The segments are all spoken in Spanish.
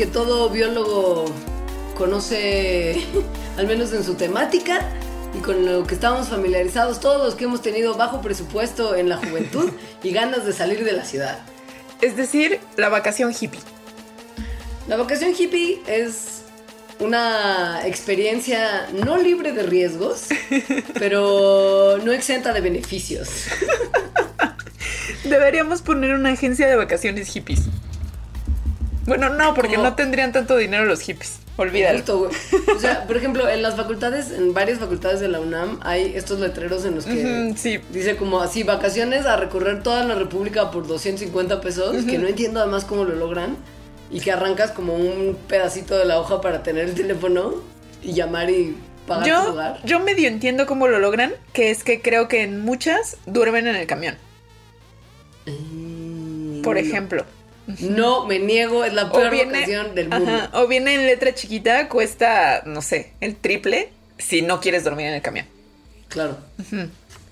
que todo biólogo conoce, al menos en su temática, y con lo que estamos familiarizados todos los que hemos tenido bajo presupuesto en la juventud y ganas de salir de la ciudad. Es decir, la vacación hippie. La vacación hippie es una experiencia no libre de riesgos, pero no exenta de beneficios. Deberíamos poner una agencia de vacaciones hippies. Bueno, no, porque Como- no tendrían tanto dinero los hippies. Olvídalo. Justo, güey. O sea, por ejemplo, en las facultades, en varias facultades de la UNAM, hay estos letreros en los que sí. dice como así, vacaciones a recorrer toda la República por 250 pesos, que no entiendo además cómo lo logran, y que arrancas como un pedacito de la hoja para tener el teléfono y llamar y pagar tu Yo, lugar. yo medio entiendo cómo lo logran, que es que creo que en muchas duermen en el camión, por No. ejemplo. No, me niego, es la peor viene, del mundo. ajá, o viene en letra chiquita, cuesta, no sé, el triple si no quieres dormir en el camión. Claro.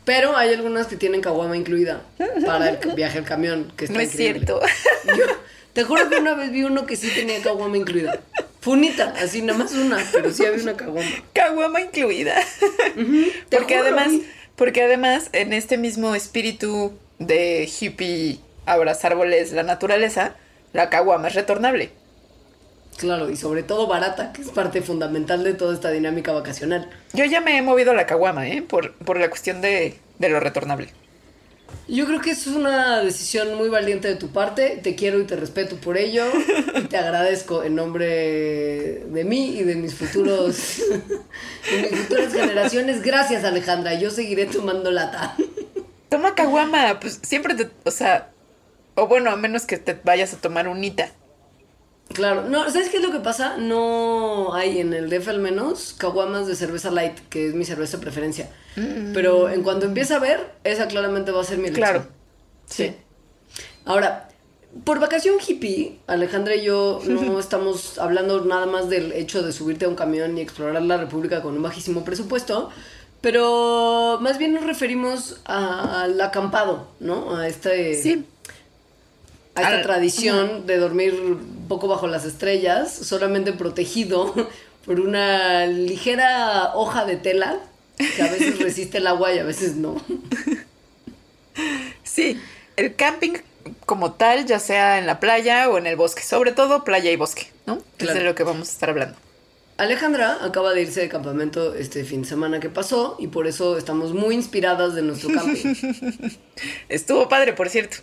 Pero hay algunas que tienen caguama incluida para el viaje al camión, que está No es cierto. Yo te juro que una vez vi uno que sí tenía caguama incluida. Funita, así nada más una, pero sí había una caguama. Caguama incluida. Porque juro, además, porque además, en este mismo espíritu de hippie abrazar árboles, la naturaleza, la caguama es retornable. Claro, y sobre todo barata, que es parte fundamental de toda esta dinámica vacacional. Yo ya me he movido a la caguama, ¿eh? Por, por la cuestión de, de lo retornable. Yo creo que eso es una decisión muy valiente de tu parte. Te quiero y te respeto por ello. Y te agradezco en nombre de mí y de mis futuros de mis futuras generaciones. Gracias, Alejandra. Yo seguiré tomando lata. Toma caguama, pues siempre te, o sea, o bueno, a menos que te vayas a tomar unita. Claro, no, ¿sabes qué es lo que pasa? No hay en el DF al menos caguamas de cerveza light, que es mi cerveza de preferencia. Pero en cuanto empiece a ver, esa claramente va a ser mi elección. Claro. Sí. Ahora, por vacación hippie, Alejandra y yo no estamos hablando nada más del hecho de subirte a un camión y explorar la República con un bajísimo presupuesto, pero más bien nos referimos al acampado, ¿no? A este Sí. A esta Al- tradición de dormir un poco bajo las estrellas, solamente protegido por una ligera hoja de tela que a veces resiste el agua y a veces no. Sí, el camping como tal, ya sea en la playa o en el bosque, sobre todo playa y bosque, ¿no? Claro. Es de lo que vamos a estar hablando. Alejandra acaba de irse de campamento este fin de semana que pasó y por eso estamos muy inspiradas de nuestro camping. Estuvo padre, por cierto.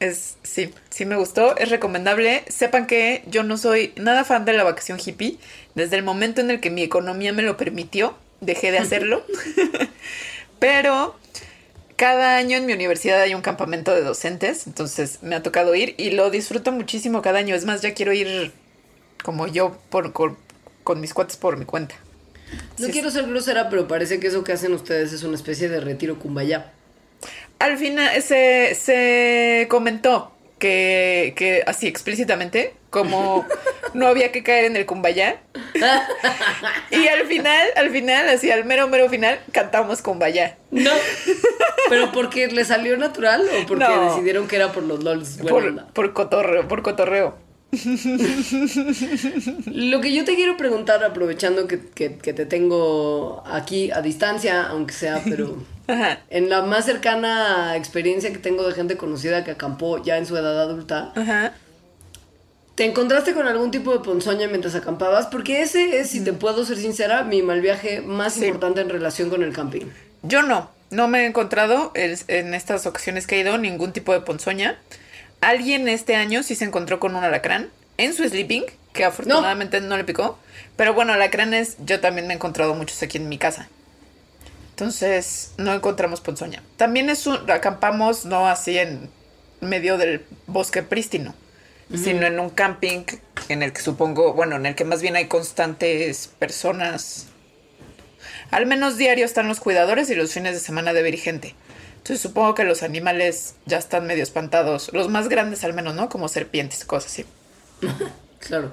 Es, sí, sí me gustó, es recomendable. Sepan que yo no soy nada fan de la vacación hippie. Desde el momento en el que mi economía me lo permitió, dejé de hacerlo. Pero cada año en mi universidad hay un campamento de docentes, entonces me ha tocado ir y lo disfruto muchísimo cada año. Es más, ya quiero ir como yo por, con, con mis cuates por mi cuenta. No Sí, quiero ser grosera, pero parece que eso que hacen ustedes es una especie de retiro kumbaya. Al final se, se comentó que, que así explícitamente, como no había que caer en el kumbaya. Y al final, al final, así al mero mero final, cantamos kumbaya. No. ¿Pero porque le salió natural o porque No. decidieron que era por los LOLs? Por, por cotorreo, por cotorreo. Lo que yo te quiero preguntar, aprovechando que, que- que te tengo aquí a distancia, aunque sea, pero Ajá. en la más cercana experiencia que tengo de gente conocida que acampó ya en su edad adulta, Ajá. ¿te encontraste con algún tipo de ponzoña mientras acampabas? Porque ese es, si te puedo ser sincera, mi mal viaje más Sí. importante en relación con el camping. Yo no. no me he encontrado en estas ocasiones que he ido ningún tipo de ponzoña. Alguien este año sí se encontró con un alacrán en su sleeping, que afortunadamente no, le picó. Pero bueno, alacranes yo también me he encontrado muchos aquí en mi casa. Entonces, no encontramos ponzoña. También es un, acampamos no así en medio del bosque prístino, sino en un camping en el que supongo, bueno, en el que más bien hay constantes personas. Al menos diario están los cuidadores y los fines de semana debe ir gente. Entonces supongo que los animales ya están medio espantados. Los más grandes al menos, ¿no? Como serpientes, cosas así. Claro.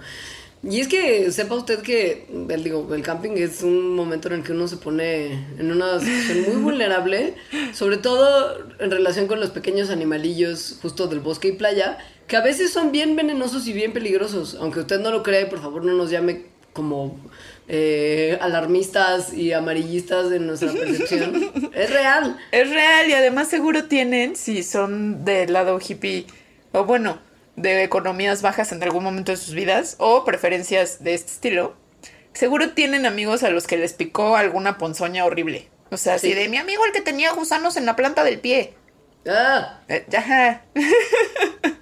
Y es que sepa usted que el, digo, el camping es un momento en el que uno se pone en una situación muy vulnerable, sobre todo en relación con los pequeños animalillos justo del bosque y playa, que a veces son bien venenosos y bien peligrosos. Aunque usted no lo crea, y por favor no nos llame como eh, alarmistas y amarillistas en nuestra percepción. es real. Es real y además seguro tienen, si son del lado hippie, o bueno, de economías bajas en algún momento de sus vidas, o preferencias de este estilo, seguro tienen amigos a los que les picó alguna ponzoña horrible. O sea, así Sí. de mi amigo el que tenía gusanos en la planta del pie. Ah, Eh.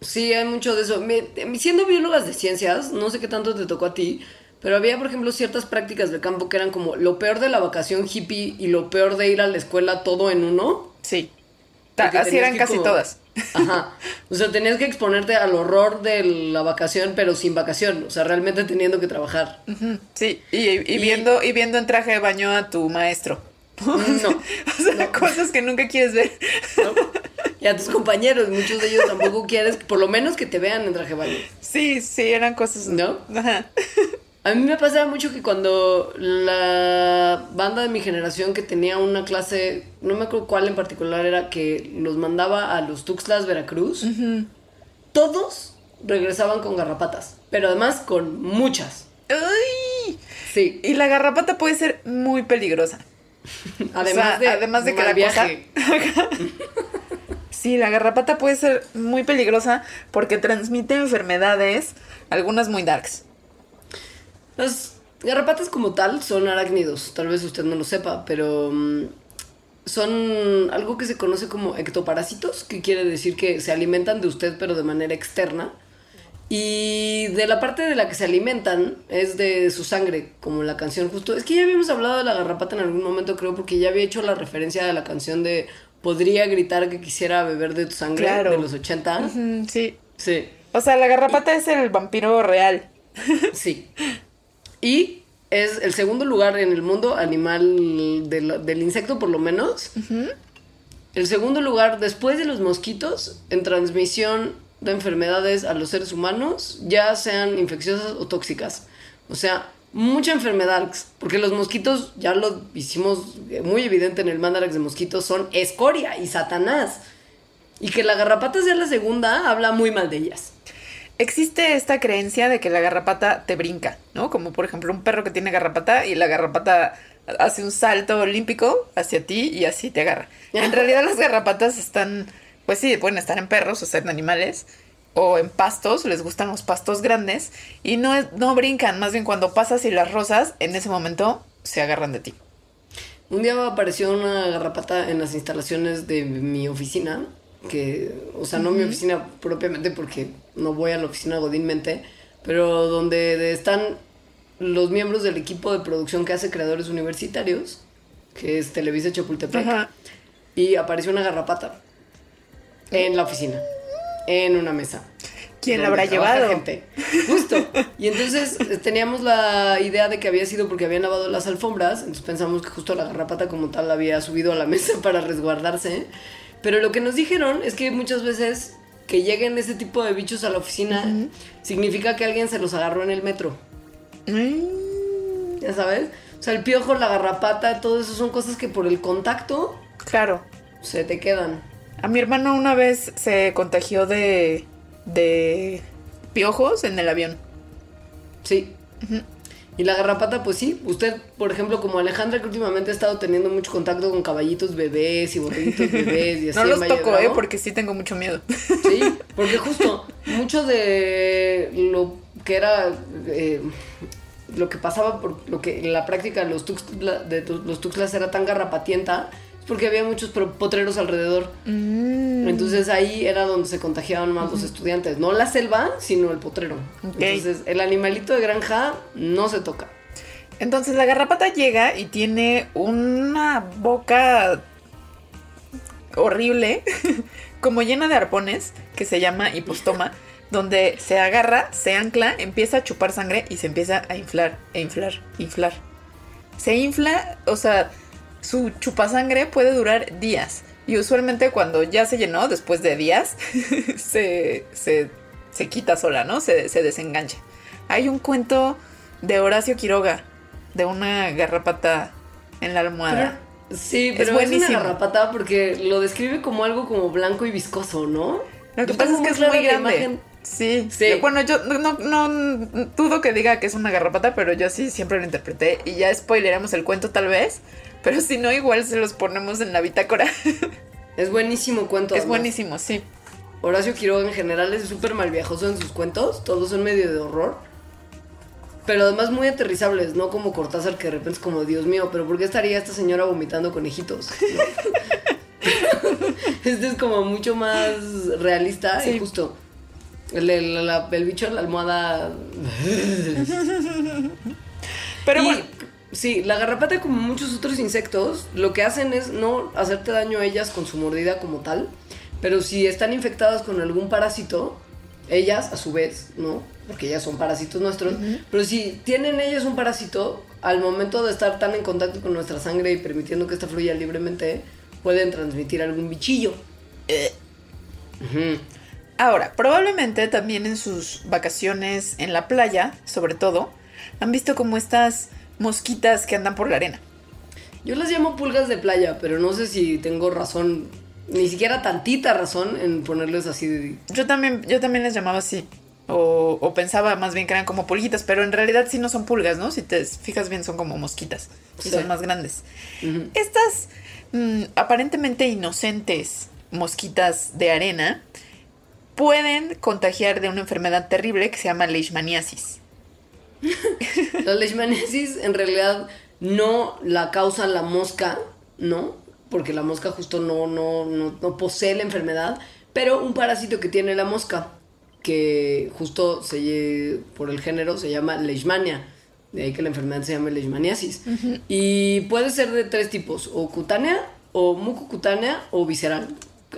Sí, hay mucho de eso. Me- siendo biólogas de ciencias, no sé qué tanto te tocó a ti, pero había, por ejemplo, ciertas prácticas de campo que eran como lo peor de la vacación hippie y lo peor de ir a la escuela todo en uno. Sí. Porque así eran casi como- todas. Ajá. O sea, tenías que exponerte al horror de la vacación, pero sin vacación. O sea, realmente teniendo que trabajar. Sí, y, y Y- viendo, y viendo en traje de baño a tu maestro. No. O sea, cosas que nunca quieres ver. ¿no? Y a tus compañeros, muchos de ellos tampoco quieres, por lo menos que te vean en traje de baño. Sí, sí, eran cosas. ¿No? Ajá. A mí me pasaba mucho que cuando la banda de mi generación que tenía una clase, no me acuerdo cuál en particular era, que los mandaba a los Tuxtlas, Veracruz, todos regresaban con garrapatas, pero además con muchas. ¡Ay! Sí, Y la garrapata puede ser muy peligrosa. además sea, de, además de que la cosa-. Sí, la garrapata puede ser muy peligrosa porque transmite enfermedades, algunas muy darks. Las garrapatas como tal son arácnidos, tal vez usted no lo sepa, pero mm, son algo que se conoce como ectoparásitos, que quiere decir que se alimentan de usted pero de manera externa. Y de la parte de la que se alimentan es de su sangre, como la canción justo. Es que ya habíamos hablado de la garrapata en algún momento, creo, porque ya había hecho la referencia de la canción de Podría gritar que quisiera beber de tu sangre Claro. de los 80. Ujú, sí. Sí. O sea, la garrapata es el vampiro real. Sí. Y es el segundo lugar en el mundo animal del, del insecto, por lo menos. El segundo lugar, después de los mosquitos, en transmisión de enfermedades a los seres humanos, ya sean infecciosas o tóxicas. O sea, mucha enfermedad, porque los mosquitos, ya lo hicimos muy evidente en el Mandarax de mosquitos, son escoria y satanás. Y que la garrapata sea la segunda, habla muy mal de ellas. Existe esta creencia de que la garrapata te brinca, ¿no? Como por ejemplo un perro que tiene garrapata y la garrapata hace un salto olímpico hacia ti y así te agarra. En realidad las garrapatas están, pues sí, pueden estar en perros o ser en animales o en pastos, les gustan los pastos grandes y no, es- no brincan, más bien cuando pasas y las rozas, en ese momento se agarran de ti. Un día apareció una garrapata en las instalaciones de mi oficina, que, o sea, no mi oficina propiamente porque no voy a la oficina godínmente, pero donde están los miembros del equipo de producción que hace creadores universitarios, que es Televisa Chapultepec, y apareció una garrapata en la oficina, en una mesa. ¿Quién la habrá llevado? gente. Justo. Y entonces eh, teníamos la idea de que había sido porque habían lavado las alfombras, entonces pensamos que justo la garrapata como tal había subido a la mesa para resguardarse. Pero lo que nos dijeron es que muchas veces que lleguen ese tipo de bichos a la oficina significa que alguien se los agarró en el metro. Mm, ¿Ya sabes? O sea, el piojo, la garrapata, todo eso son cosas que por el contacto claro. se te quedan. A mi hermano una vez se contagió de, de piojos en el avión. Sí. Y la garrapata, pues sí. Usted, por ejemplo, como Alejandra, que últimamente ha estado teniendo mucho contacto con caballitos bebés y borreguitos bebés y así. No los toco. ¿eh? Porque sí tengo mucho miedo. Sí, porque justo mucho de lo que era eh, lo que pasaba por lo que en la práctica de los tuxtlas, de los tuxtlas era tan garrapatienta porque había muchos potreros alrededor. Mm. Entonces ahí era donde se contagiaban más los estudiantes. No la selva, sino el potrero. Entonces el animalito de granja no se toca. Entonces la garrapata llega y tiene una boca horrible, como llena de arpones, que se llama hipostoma, donde se agarra, se ancla, empieza a chupar sangre y se empieza a inflar, e inflar, inflar. Se infla, o sea, su chupasangre puede durar días. Y usualmente cuando ya se llenó, después de días, se, se, se quita sola, ¿no? Se, se desengancha. Hay un cuento de Horacio Quiroga, de una garrapata en la almohada. Sí, pero es, una garrapata porque lo describe como algo como blanco y viscoso, ¿no? Lo que Yo pasa es que es muy grande. imagen- Sí, Sí. Bueno, yo no, no, no dudo que diga que es una garrapata, pero yo sí siempre lo interpreté. Y ya spoileramos el cuento tal vez. Pero si no, igual se los ponemos en la bitácora. Es buenísimo cuento. es además. buenísimo, sí. Horacio Quiroga en general es súper malviajoso en sus cuentos, todos son medio de horror. Pero además muy aterrizables, no como Cortázar que de repente es como, Dios mío, pero ¿por qué estaría esta señora vomitando conejitos? Este es como mucho más realista Sí. y justo. El, el- el bicho en la almohada... Pero Y, bueno, Sí, la garrapata como muchos otros insectos, lo que hacen es no hacerte daño a ellas con su mordida como tal, pero si están infectadas con algún parásito, ellas a su vez, ¿no? Porque ellas son parásitos nuestros, pero si tienen ellas un parásito, al momento de estar tan en contacto con nuestra sangre y permitiendo que esta fluya libremente, pueden transmitir algún bichillo. Ahora, probablemente también en sus vacaciones en la playa, sobre todo, han visto como estas mosquitas que andan por la arena. Yo las llamo pulgas de playa, pero no sé si tengo razón, ni siquiera tantita razón en ponerles así de... Yo también, yo también les llamaba así. O, o pensaba más bien que eran como pulguitas, pero en realidad sí no son pulgas, ¿no? Si te fijas bien son como mosquitas. Y Sí. son más grandes. Estas mm, aparentemente inocentes mosquitas de arena pueden contagiar de una enfermedad terrible que se llama leishmaniasis. La leishmaniasis en realidad no la causa la mosca, ¿no? Porque la mosca justo no, no, no, no posee la enfermedad, pero un parásito que tiene la mosca, que justo se, por el género se llama leishmania. De ahí que la enfermedad se llama leishmaniasis. Y puede ser de tres tipos, o cutánea, o mucocutánea, o visceral.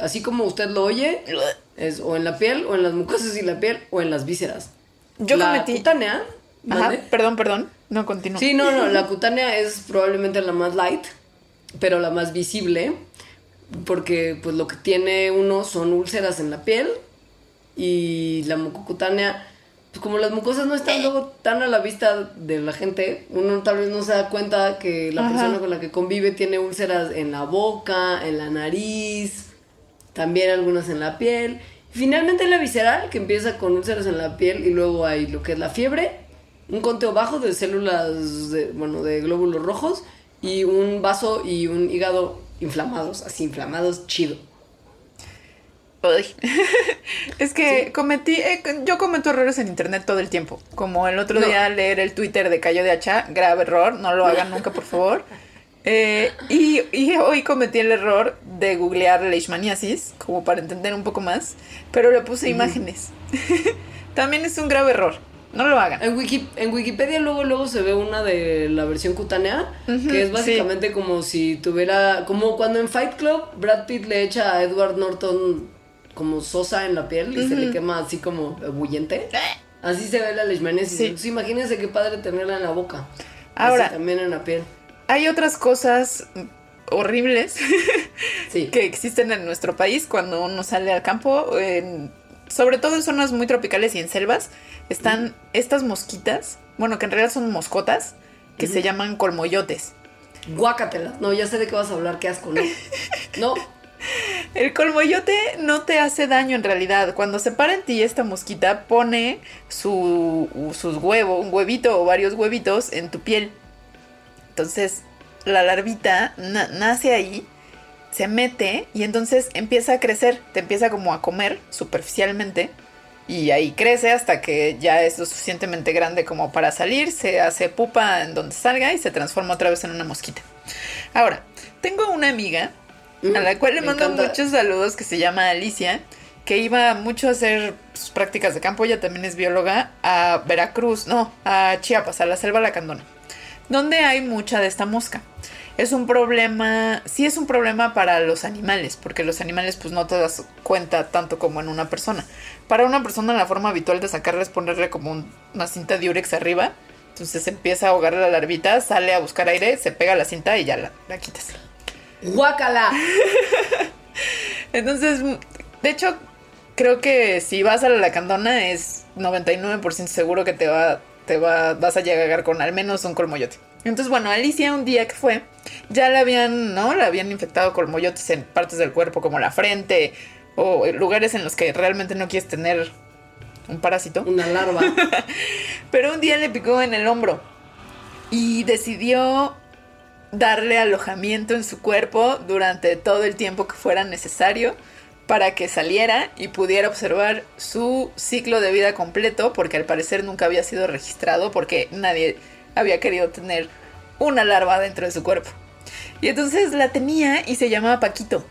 Así como usted lo oye, es o en la piel, o en las mucosas y la piel, o en las vísceras. Yo la cometí- cutánea, Ajá, perdón, perdón. No continúo. Sí, no, no, la cutánea es probablemente la más light, pero la más visible, porque pues lo que tiene uno son úlceras en la piel y la mucocutánea, pues como las mucosas no están luego tan a la vista de la gente, uno tal vez no se da cuenta que la Ajá. persona con la que convive tiene úlceras en la boca, en la nariz, también algunas en la piel. Finalmente la visceral, que empieza con úlceras en la piel y luego hay lo que es la fiebre, un conteo bajo de células, de, bueno, de glóbulos rojos y un vaso y un hígado inflamados, así inflamados, chido. Ay. es que cometí, eh, yo cometo errores en internet todo el tiempo. Como el otro No. día leer el Twitter de Cayo de Hacha, grave error, no lo hagan nunca, por favor. Eh, y, y hoy cometí el error de googlear leishmaniasis, como para entender un poco más, pero le puse imágenes. También es un grave error, no lo hagan. En, Wiki- en Wikipedia luego luego se ve una de la versión cutánea, que es sí. básicamente como si tuviera, como cuando en Fight Club Brad Pitt le echa a Edward Norton como sosa en la piel y se le quema así como bullente. Así se ve la leishmaniasis. Sí. Entonces imagínense qué padre tenerla en la boca. Ahora- Así también en la piel. Hay otras cosas horribles Sí. que existen en nuestro país cuando uno sale al campo, en- sobre todo en zonas muy tropicales y en selvas, están estas mosquitas, bueno, que en realidad son moscotas, que se llaman colmoyotes. Guácatela. No, ya sé de qué vas a hablar, qué asco, ¿no? No. El colmoyote no te hace daño en realidad. Cuando se para en ti esta mosquita, pone su, sus huevos, un huevito o varios huevitos en tu piel. Entonces, la larvita na- nace ahí, se mete y entonces empieza a crecer, te empieza como a comer superficialmente y ahí crece hasta que ya es lo suficientemente grande como para salir, se hace pupa en donde salga y se transforma otra vez en una mosquita. Ahora, tengo una amiga a la cual le Mm, mando encanta. muchos saludos que se llama Alicia, que iba mucho a hacer sus prácticas de campo, ella también es bióloga, a Veracruz, no, a Chiapas, a la selva lacandona, donde hay mucha de esta mosca. Es un problema, sí es un problema para los animales, porque los animales pues no te das cuenta tanto como en una persona. Para una persona la forma habitual de sacarla es ponerle como un- una cinta de urex arriba, entonces empieza a ahogar la larvita, sale a buscar aire, se pega la cinta y ya la, la quitas. ¡Guácala! Entonces, de hecho, creo que si vas a la lacandona es 99% seguro que te va, te va, vas a llegar con al menos un colmoyote. Entonces, bueno, Alicia un día que fue, ya la habían, ¿no? La habían infectado colmoyotes en partes del cuerpo como la frente o lugares en los que realmente no quieres tener un parásito. Una larva. Pero un día le picó en el hombro y decidió darle alojamiento en su cuerpo durante todo el tiempo que fuera necesario para que saliera y pudiera observar su ciclo de vida completo, porque al parecer nunca había sido registrado, porque nadie había querido tener una larva dentro de su cuerpo. Y entonces la tenía y se llamaba Paquito.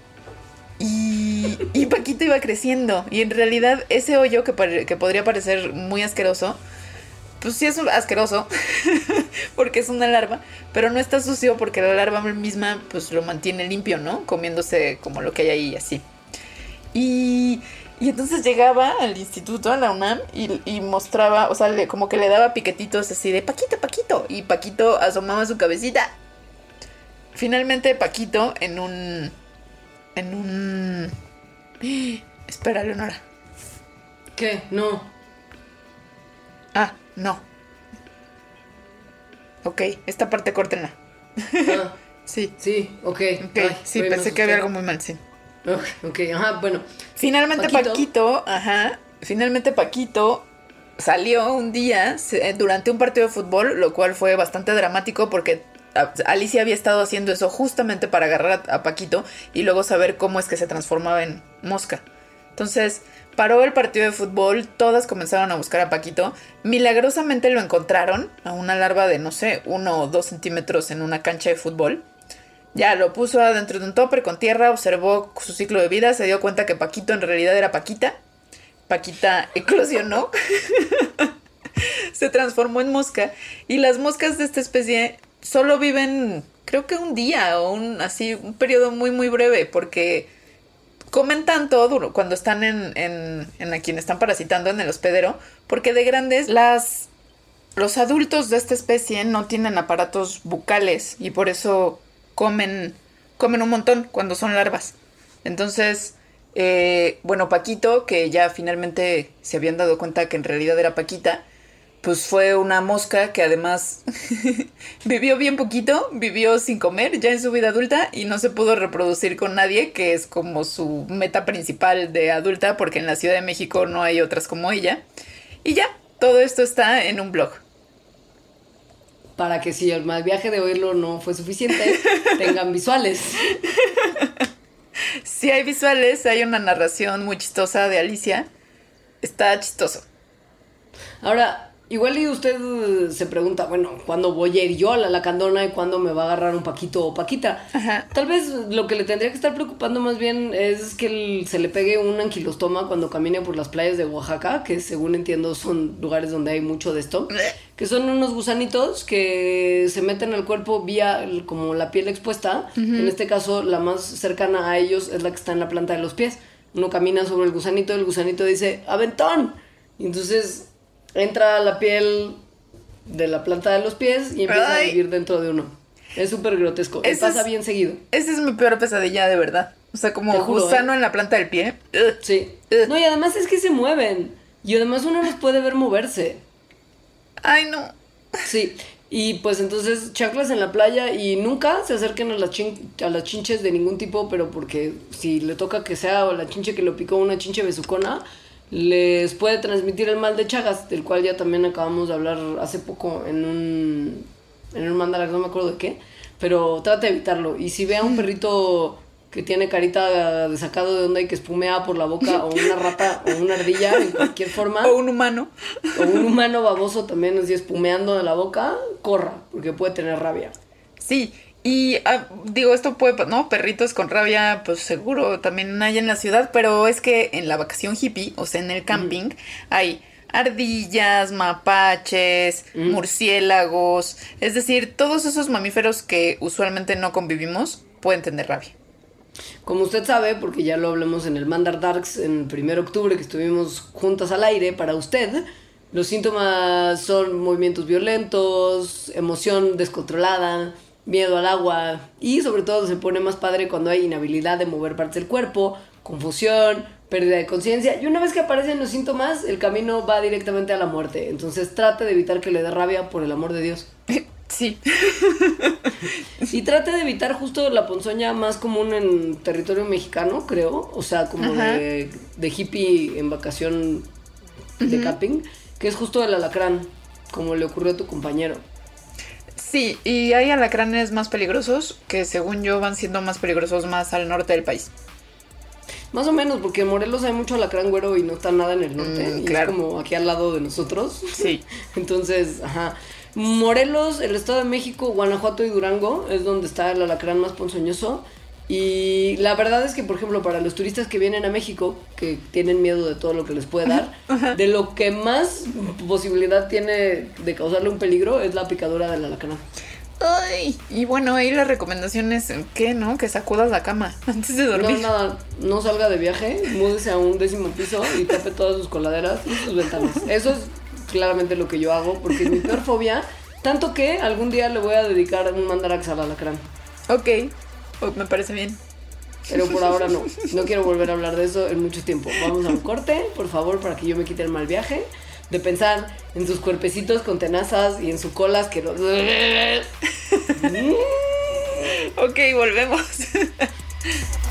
Y, y Paquito iba creciendo. Y en realidad ese hoyo que, que podría parecer muy asqueroso, pues sí es asqueroso, porque es una larva, pero no está sucio porque la larva misma pues lo mantiene limpio, ¿no? Comiéndose como lo que hay ahí así. Y, y entonces llegaba al instituto, a la UNAM, y, y mostraba, o sea, le- como que le daba piquetitos así de Paquito, Paquito, y Paquito asomaba su cabecita. Finalmente Paquito en un... En un... Espera, Leonora. ¿Qué? No. Ah, no. Ok, esta parte córtenla. Ah, Sí. sí, ok. Ok, Ay, sí, pensé que había algo muy mal, sí. Ok, ok, ajá, bueno. Finalmente Paquito. Paquito, ajá, finalmente Paquito salió un día eh, durante un partido de fútbol, lo cual fue bastante dramático porque Alicia había estado haciendo eso justamente para agarrar a Paquito y luego saber cómo es que se transformaba en mosca. Entonces, paró el partido de fútbol, todas comenzaron a buscar a Paquito, milagrosamente lo encontraron, a una larva de, no sé, uno o dos centímetros en una cancha de fútbol. Ya lo puso adentro de un topper con tierra, observó su ciclo de vida, se dio cuenta que Paquito en realidad era Paquita. Paquita eclosionó, se transformó en mosca y las moscas de esta especie solo viven, creo que un día o un así un periodo muy muy breve porque comen tanto duro cuando están en, en, en quien están parasitando en el hospedero porque de grandes las los adultos de esta especie no tienen aparatos bucales y por eso comen, comen un montón cuando son larvas. Entonces, eh, bueno, Paquito, que ya finalmente se habían dado cuenta que en realidad era Paquita, pues fue una mosca que además vivió bien poquito, vivió sin comer ya en su vida adulta y no se pudo reproducir con nadie, que es como su meta principal de adulta, porque en la Ciudad de México no hay otras como ella. Y ya, todo esto está en un blog. Para que si el mal viaje de oírlo no fue suficiente, tengan visuales. Si hay visuales, hay una narración muy chistosa de Alicia. Está chistoso. Ahora, igual y usted eh, se pregunta, bueno, ¿cuándo voy a ir yo a la lacandona y cuándo me va a agarrar un Paquito o Paquita? Ajá. Tal vez lo que le tendría que estar preocupando más bien es que se le pegue un anquilostoma cuando camine por las playas de Oaxaca, que según entiendo son lugares donde hay mucho de esto, que son unos gusanitos que se meten al cuerpo vía como la piel expuesta. En este caso, la más cercana a ellos es la que está en la planta de los pies. Uno camina sobre el gusanito, el gusanito dice, ¡aventón! Y entonces entra a la piel de la planta de los pies y empieza Ay. a vivir dentro de uno. Es súper grotesco. Y pasa es- bien seguido. Esa es mi peor pesadilla, de verdad. O sea, como juro, gusano ¿eh? en la planta del pie. Sí. No, y además es que se mueven. Y además uno los puede ver moverse. Ay, no. Sí. Y pues entonces chanclas en la playa y nunca se acerquen a las, chin- a las chinches de ningún tipo, pero porque si le toca que sea o la chinche que lo picó una chinche besucona, les puede transmitir el mal de Chagas, del cual ya también acabamos de hablar hace poco en un, en un mandala, no me acuerdo de qué, pero trata de evitarlo. Y si ve a un perrito que tiene carita de sacado de onda y que espumea por la boca, o una rata, o una ardilla, en cualquier forma. O un humano. O un humano baboso también así espumeando de la boca, corra, porque puede tener rabia. Sí, y ah, digo, esto puede, ¿no? Perritos con rabia, pues seguro también hay en la ciudad, pero es que en la vacación hippie, o sea, en el camping, hay ardillas, mapaches, murciélagos, es decir, todos esos mamíferos que usualmente no convivimos pueden tener rabia. Como usted sabe, porque ya lo hablamos en el Mandar Darks en el 1 de octubre que estuvimos juntas al aire para usted, los síntomas son movimientos violentos, emoción descontrolada, miedo al agua y sobre todo se pone más padre cuando hay inhabilidad de mover partes del cuerpo, confusión, pérdida de conciencia y una vez que aparecen los síntomas el camino va directamente a la muerte. Entonces trate de evitar que le dé rabia por el amor de Dios. Sí. y trate de evitar justo la ponzoña más común en territorio mexicano, creo. O sea, como de, de, hippie en vacación de camping, que es justo el alacrán, como le ocurrió a tu compañero. Sí, y hay alacranes más peligrosos que según yo van siendo más peligrosos más al norte del país. Más o menos, porque en Morelos hay mucho alacrán güero y no está nada en el norte. Mm, y es como aquí al lado de nosotros. Sí. Entonces, ajá. Morelos, el Estado de México, Guanajuato y Durango es donde está el alacrán más ponzoñoso. Y la verdad es que, por ejemplo, para los turistas que vienen a México, que tienen miedo de todo lo que les puede dar, de lo que más posibilidad tiene de causarle un peligro es la picadura del alacrán. Ay, y bueno, ahí la recomendación es que, ¿no? Que sacudas la cama antes de dormir. No, nada, no salga de viaje, múdese a un décimo piso y tape todas sus coladeras y sus ventanas. Eso es claramente lo que yo hago, porque es mi peor fobia. Tanto que algún día le voy a dedicar un mandarax al alacrán. Ok, me parece bien. Pero por ahora no. No quiero volver a hablar de eso en mucho tiempo. Vamos a un corte, por favor, para que yo me quite el mal viaje. De pensar en sus cuerpecitos con tenazas y en sus colas que no... ok, volvemos.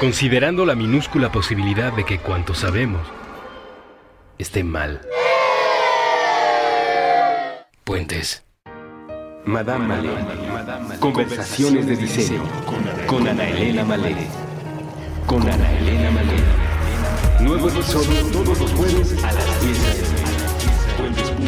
Considerando la minúscula posibilidad de que cuanto sabemos esté mal. Puentes. Madame Malé. Conversaciones de diseño con Ana Elena Malé. Con Ana Elena Malé. Nuevo episodio todos los jueves a las 10 a.m. Puentes.m.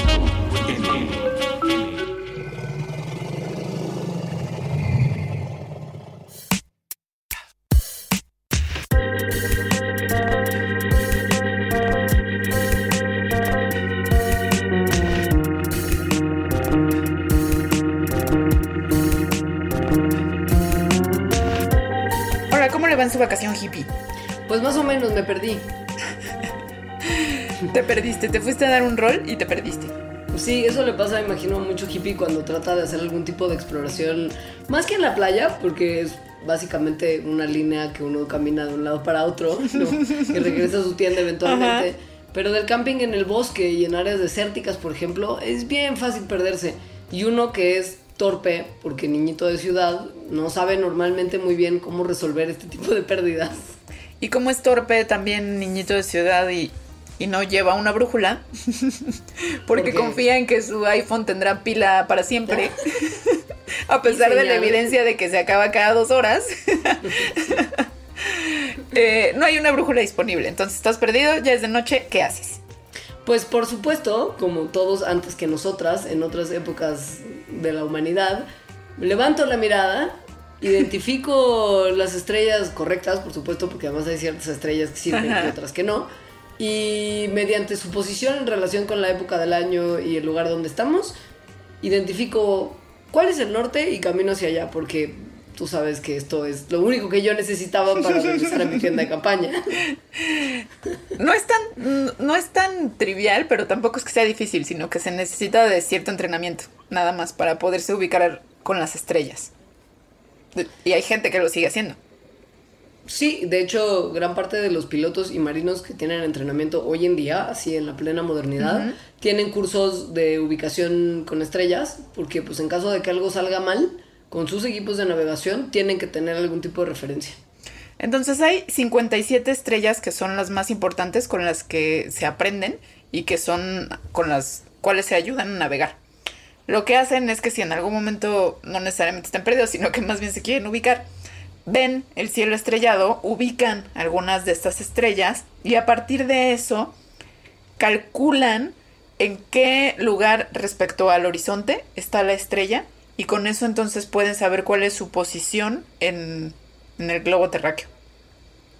Te perdiste, te fuiste a dar un rol y te perdiste. Sí, eso le pasa, imagino, a mucho hippie cuando trata de hacer algún tipo de exploración, más que en la playa, porque es básicamente una línea que uno camina de un lado para otro ¿no? y regresa a su tienda eventualmente. Ajá. Pero del camping en el bosque y en áreas desérticas, por ejemplo, es bien fácil perderse. Y uno que es torpe, porque niñito de ciudad, no sabe normalmente muy bien cómo resolver este tipo de pérdidas. Y como es torpe también niñito de ciudad y, y no lleva una brújula, porque confía en que su iPhone tendrá pila para siempre, a pesar de la evidencia de que se acaba cada dos horas. Eh, no hay una brújula disponible, entonces estás perdido, ya es de noche, ¿qué haces? Pues por supuesto, como todos antes que nosotras, en otras épocas de la humanidad, levanto la mirada, identifico las estrellas correctas, por supuesto, porque además hay ciertas estrellas que sirven Ajá. y otras que no, y mediante su posición en relación con la época del año y el lugar donde estamos, identifico cuál es el norte y camino hacia allá, porque tú sabes que esto es lo único que yo necesitaba para regresar a mi tienda de campaña. No es tan, no es tan trivial, pero tampoco es que sea difícil, sino que se necesita de cierto entrenamiento, nada más, para poderse ubicar con las estrellas. Y hay gente que lo sigue haciendo. Sí, de hecho, gran parte de los pilotos y marinos que tienen entrenamiento hoy en día, así en la plena modernidad, tienen cursos de ubicación con estrellas, porque pues en caso de que algo salga mal, con sus equipos de navegación tienen que tener algún tipo de referencia. Entonces hay 57 estrellas que son las más importantes con las que se aprenden y que son con las cuales se ayudan a navegar. Lo que hacen es que si en algún momento no necesariamente están perdidos, sino que más bien se quieren ubicar, ven el cielo estrellado, ubican algunas de estas estrellas y a partir de eso calculan en qué lugar respecto al horizonte está la estrella y con eso entonces pueden saber cuál es su posición en, en el globo terráqueo.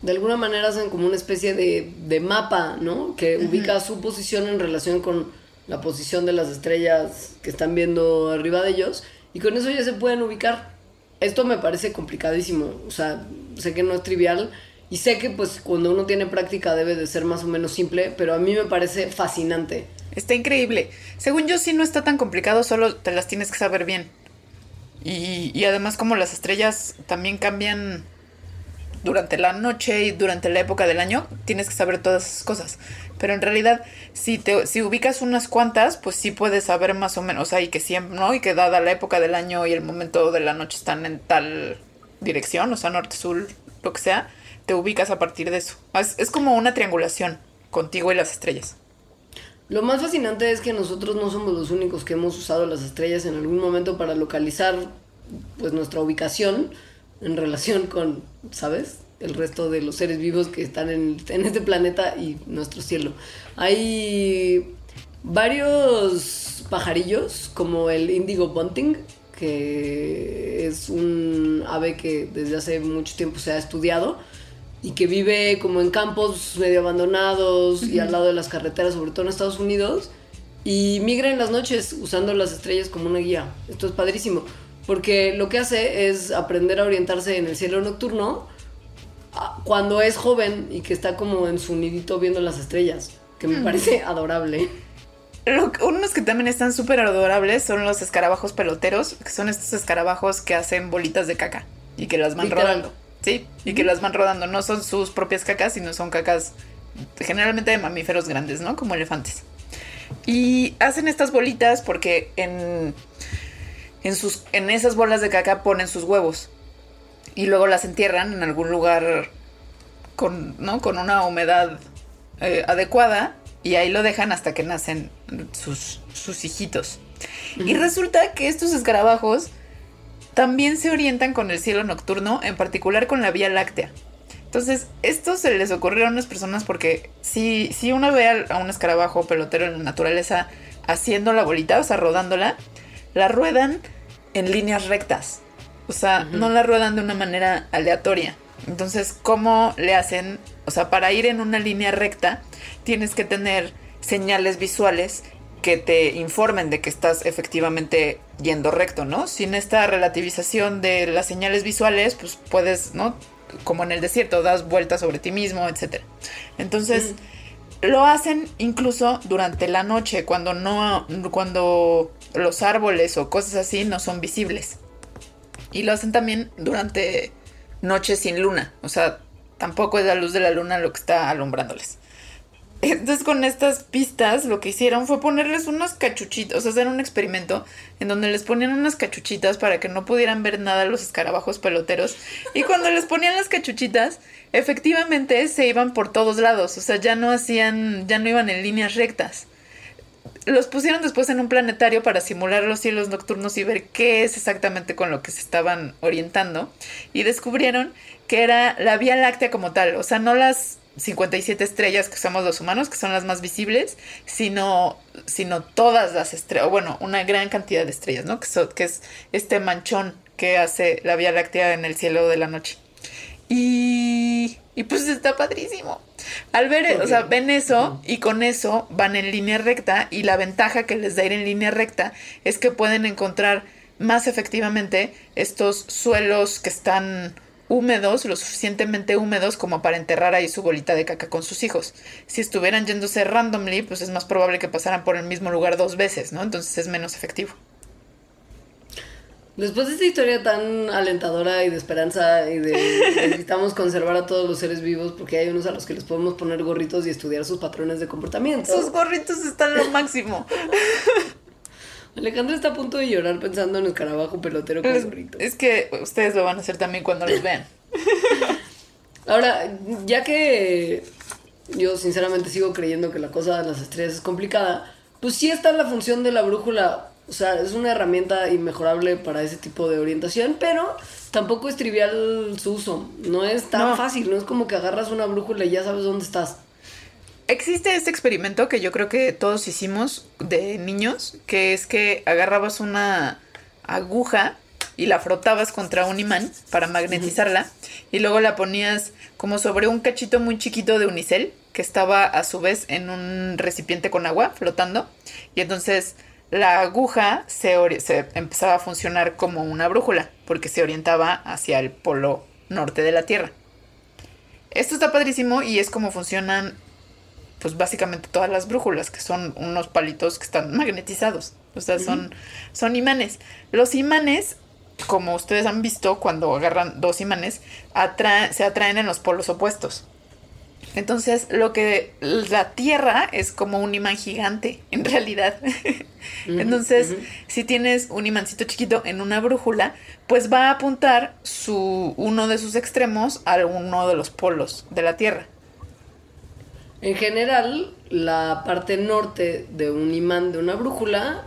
De alguna manera hacen como una especie de, de mapa, ¿no? Que ubica su posición en relación con la posición de las estrellas que están viendo arriba de ellos y con eso ya se pueden ubicar. Esto me parece complicadísimo, o sea, sé que no es trivial y sé que pues cuando uno tiene práctica debe de ser más o menos simple, pero a mí me parece fascinante. Está increíble. Según yo, sí no está tan complicado, solo te las tienes que saber bien. Y, y además, como las estrellas también cambian durante la noche y durante la época del año, tienes que saber todas esas cosas. Pero en realidad, si te si ubicas unas cuantas, pues sí puedes saber más o menos. O sea, y que siempre, ¿no? Y que dada la época del año y el momento de la noche están en tal dirección, o sea, norte, sur, lo que sea, te ubicas a partir de eso. Es, es como una triangulación contigo y las estrellas. Lo más fascinante es que nosotros no somos los únicos que hemos usado las estrellas en algún momento para localizar pues nuestra ubicación en relación con, ¿sabes? El resto de los seres vivos que están en, en este planeta y nuestro cielo. Hay varios pajarillos, como el índigo bunting, que es un ave que desde hace mucho tiempo se ha estudiado y que vive como en campos medio abandonados y al lado de las carreteras, sobre todo en Estados Unidos, y migra en las noches usando las estrellas como una guía. Esto es padrísimo, porque lo que hace es aprender a orientarse en el cielo nocturno cuando es joven y que está como en su nidito viendo las estrellas, que me parece adorable. Lo unos que también están súper adorables son los escarabajos peloteros, que son estos escarabajos que hacen bolitas de caca y que las van Literal. rodando. Sí, y que las van rodando. No son sus propias cacas, sino son cacas generalmente de mamíferos grandes, ¿no? Como elefantes. Y hacen estas bolitas porque en, en, sus, en esas bolas de caca ponen sus huevos. Y luego las entierran en algún lugar con, ¿no? con una humedad eh, adecuada y ahí lo dejan hasta que nacen sus, sus hijitos. Y resulta que estos escarabajos también se orientan con el cielo nocturno, en particular con la Vía Láctea. Entonces, esto se les ocurrió a unas personas porque si, si uno ve a, a un escarabajo pelotero en la naturaleza haciendo la bolita, o sea, rodándola, la ruedan en líneas rectas. O sea, no la ruedan de una manera aleatoria. Entonces, ¿cómo le hacen? O sea, para ir en una línea recta, tienes que tener señales visuales que te informen de que estás efectivamente yendo recto, ¿no? Sin esta relativización de las señales visuales, pues puedes, ¿no? Como en el desierto, das vueltas sobre ti mismo, etc. Entonces, lo hacen incluso durante la noche, cuando no, cuando los árboles o cosas así no son visibles. Y lo hacen también durante noches sin luna. O sea, tampoco es la luz de la luna lo que está alumbrándoles. Entonces con estas pistas lo que hicieron fue ponerles unos cachuchitos, o sea, hacer un experimento en donde les ponían unas cachuchitas para que no pudieran ver nada los escarabajos peloteros. Y cuando les ponían las cachuchitas, efectivamente se iban por todos lados, o sea, ya no hacían, ya no iban en líneas rectas. Los pusieron después en un planetario para simular los cielos nocturnos y ver qué es exactamente con lo que se estaban orientando. Y descubrieron que era la Vía Láctea como tal, o sea, no las 57 estrellas que somos los humanos, que son las más visibles, sino, sino todas las estrellas, bueno, una gran cantidad de estrellas, ¿no? Que, que es este manchón que hace la Vía Láctea en el cielo de la noche. Y, y pues está padrísimo. Al ver, o sea, ven eso y con eso van en línea recta y la ventaja que les da ir en línea recta es que pueden encontrar más efectivamente estos suelos que están húmedos, lo suficientemente húmedos como para enterrar ahí su bolita de caca con sus hijos. Si estuvieran yéndose randomly, pues es más probable que pasaran por el mismo lugar dos veces, ¿no? Entonces es menos efectivo. Después de esta historia tan alentadora y de esperanza y de necesitamos conservar a todos los seres vivos porque hay unos a los que les podemos poner gorritos y estudiar sus patrones de comportamiento. Sus gorritos están lo máximo. Alejandro está a punto de llorar pensando en el escarabajo pelotero con gorrito. Es que ustedes lo van a hacer también cuando los vean. Ahora, ya que yo sinceramente sigo creyendo que la cosa de las estrellas es complicada, pues sí está la función de la brújula. O sea, es una herramienta inmejorable para ese tipo de orientación, pero tampoco es trivial su uso. No es tan fácil, no es como que agarras una brújula y ya sabes dónde estás. Existe este experimento que yo creo que todos hicimos de niños, que es que agarrabas una aguja y la frotabas contra un imán para magnetizarla y luego la ponías como sobre un cachito muy chiquito de unicel que estaba a su vez en un recipiente con agua flotando y entonces la aguja se, se empezaba a funcionar como una brújula porque se orientaba hacia el polo norte de la Tierra. Esto está padrísimo y es como funcionan pues básicamente todas las brújulas, que son unos palitos que están magnetizados. O sea, son, son imanes. Los imanes, como ustedes han visto, cuando agarran dos imanes, se atraen en los polos opuestos. Entonces, lo que la Tierra es como un imán gigante, en realidad. Entonces, si tienes un imancito chiquito en una brújula, pues va a apuntar su, uno de sus extremos a uno de los polos de la Tierra. En general, la parte norte de un imán de una brújula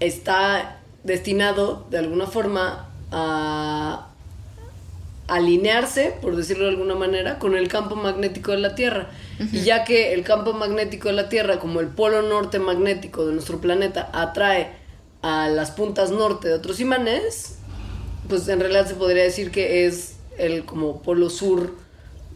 está destinado de alguna forma a alinearse, por decirlo de alguna manera, con el campo magnético de la Tierra. Y ya que el campo magnético de la Tierra, como el polo norte magnético de nuestro planeta, atrae a las puntas norte de otros imanes, pues en realidad se podría decir que es el como polo sur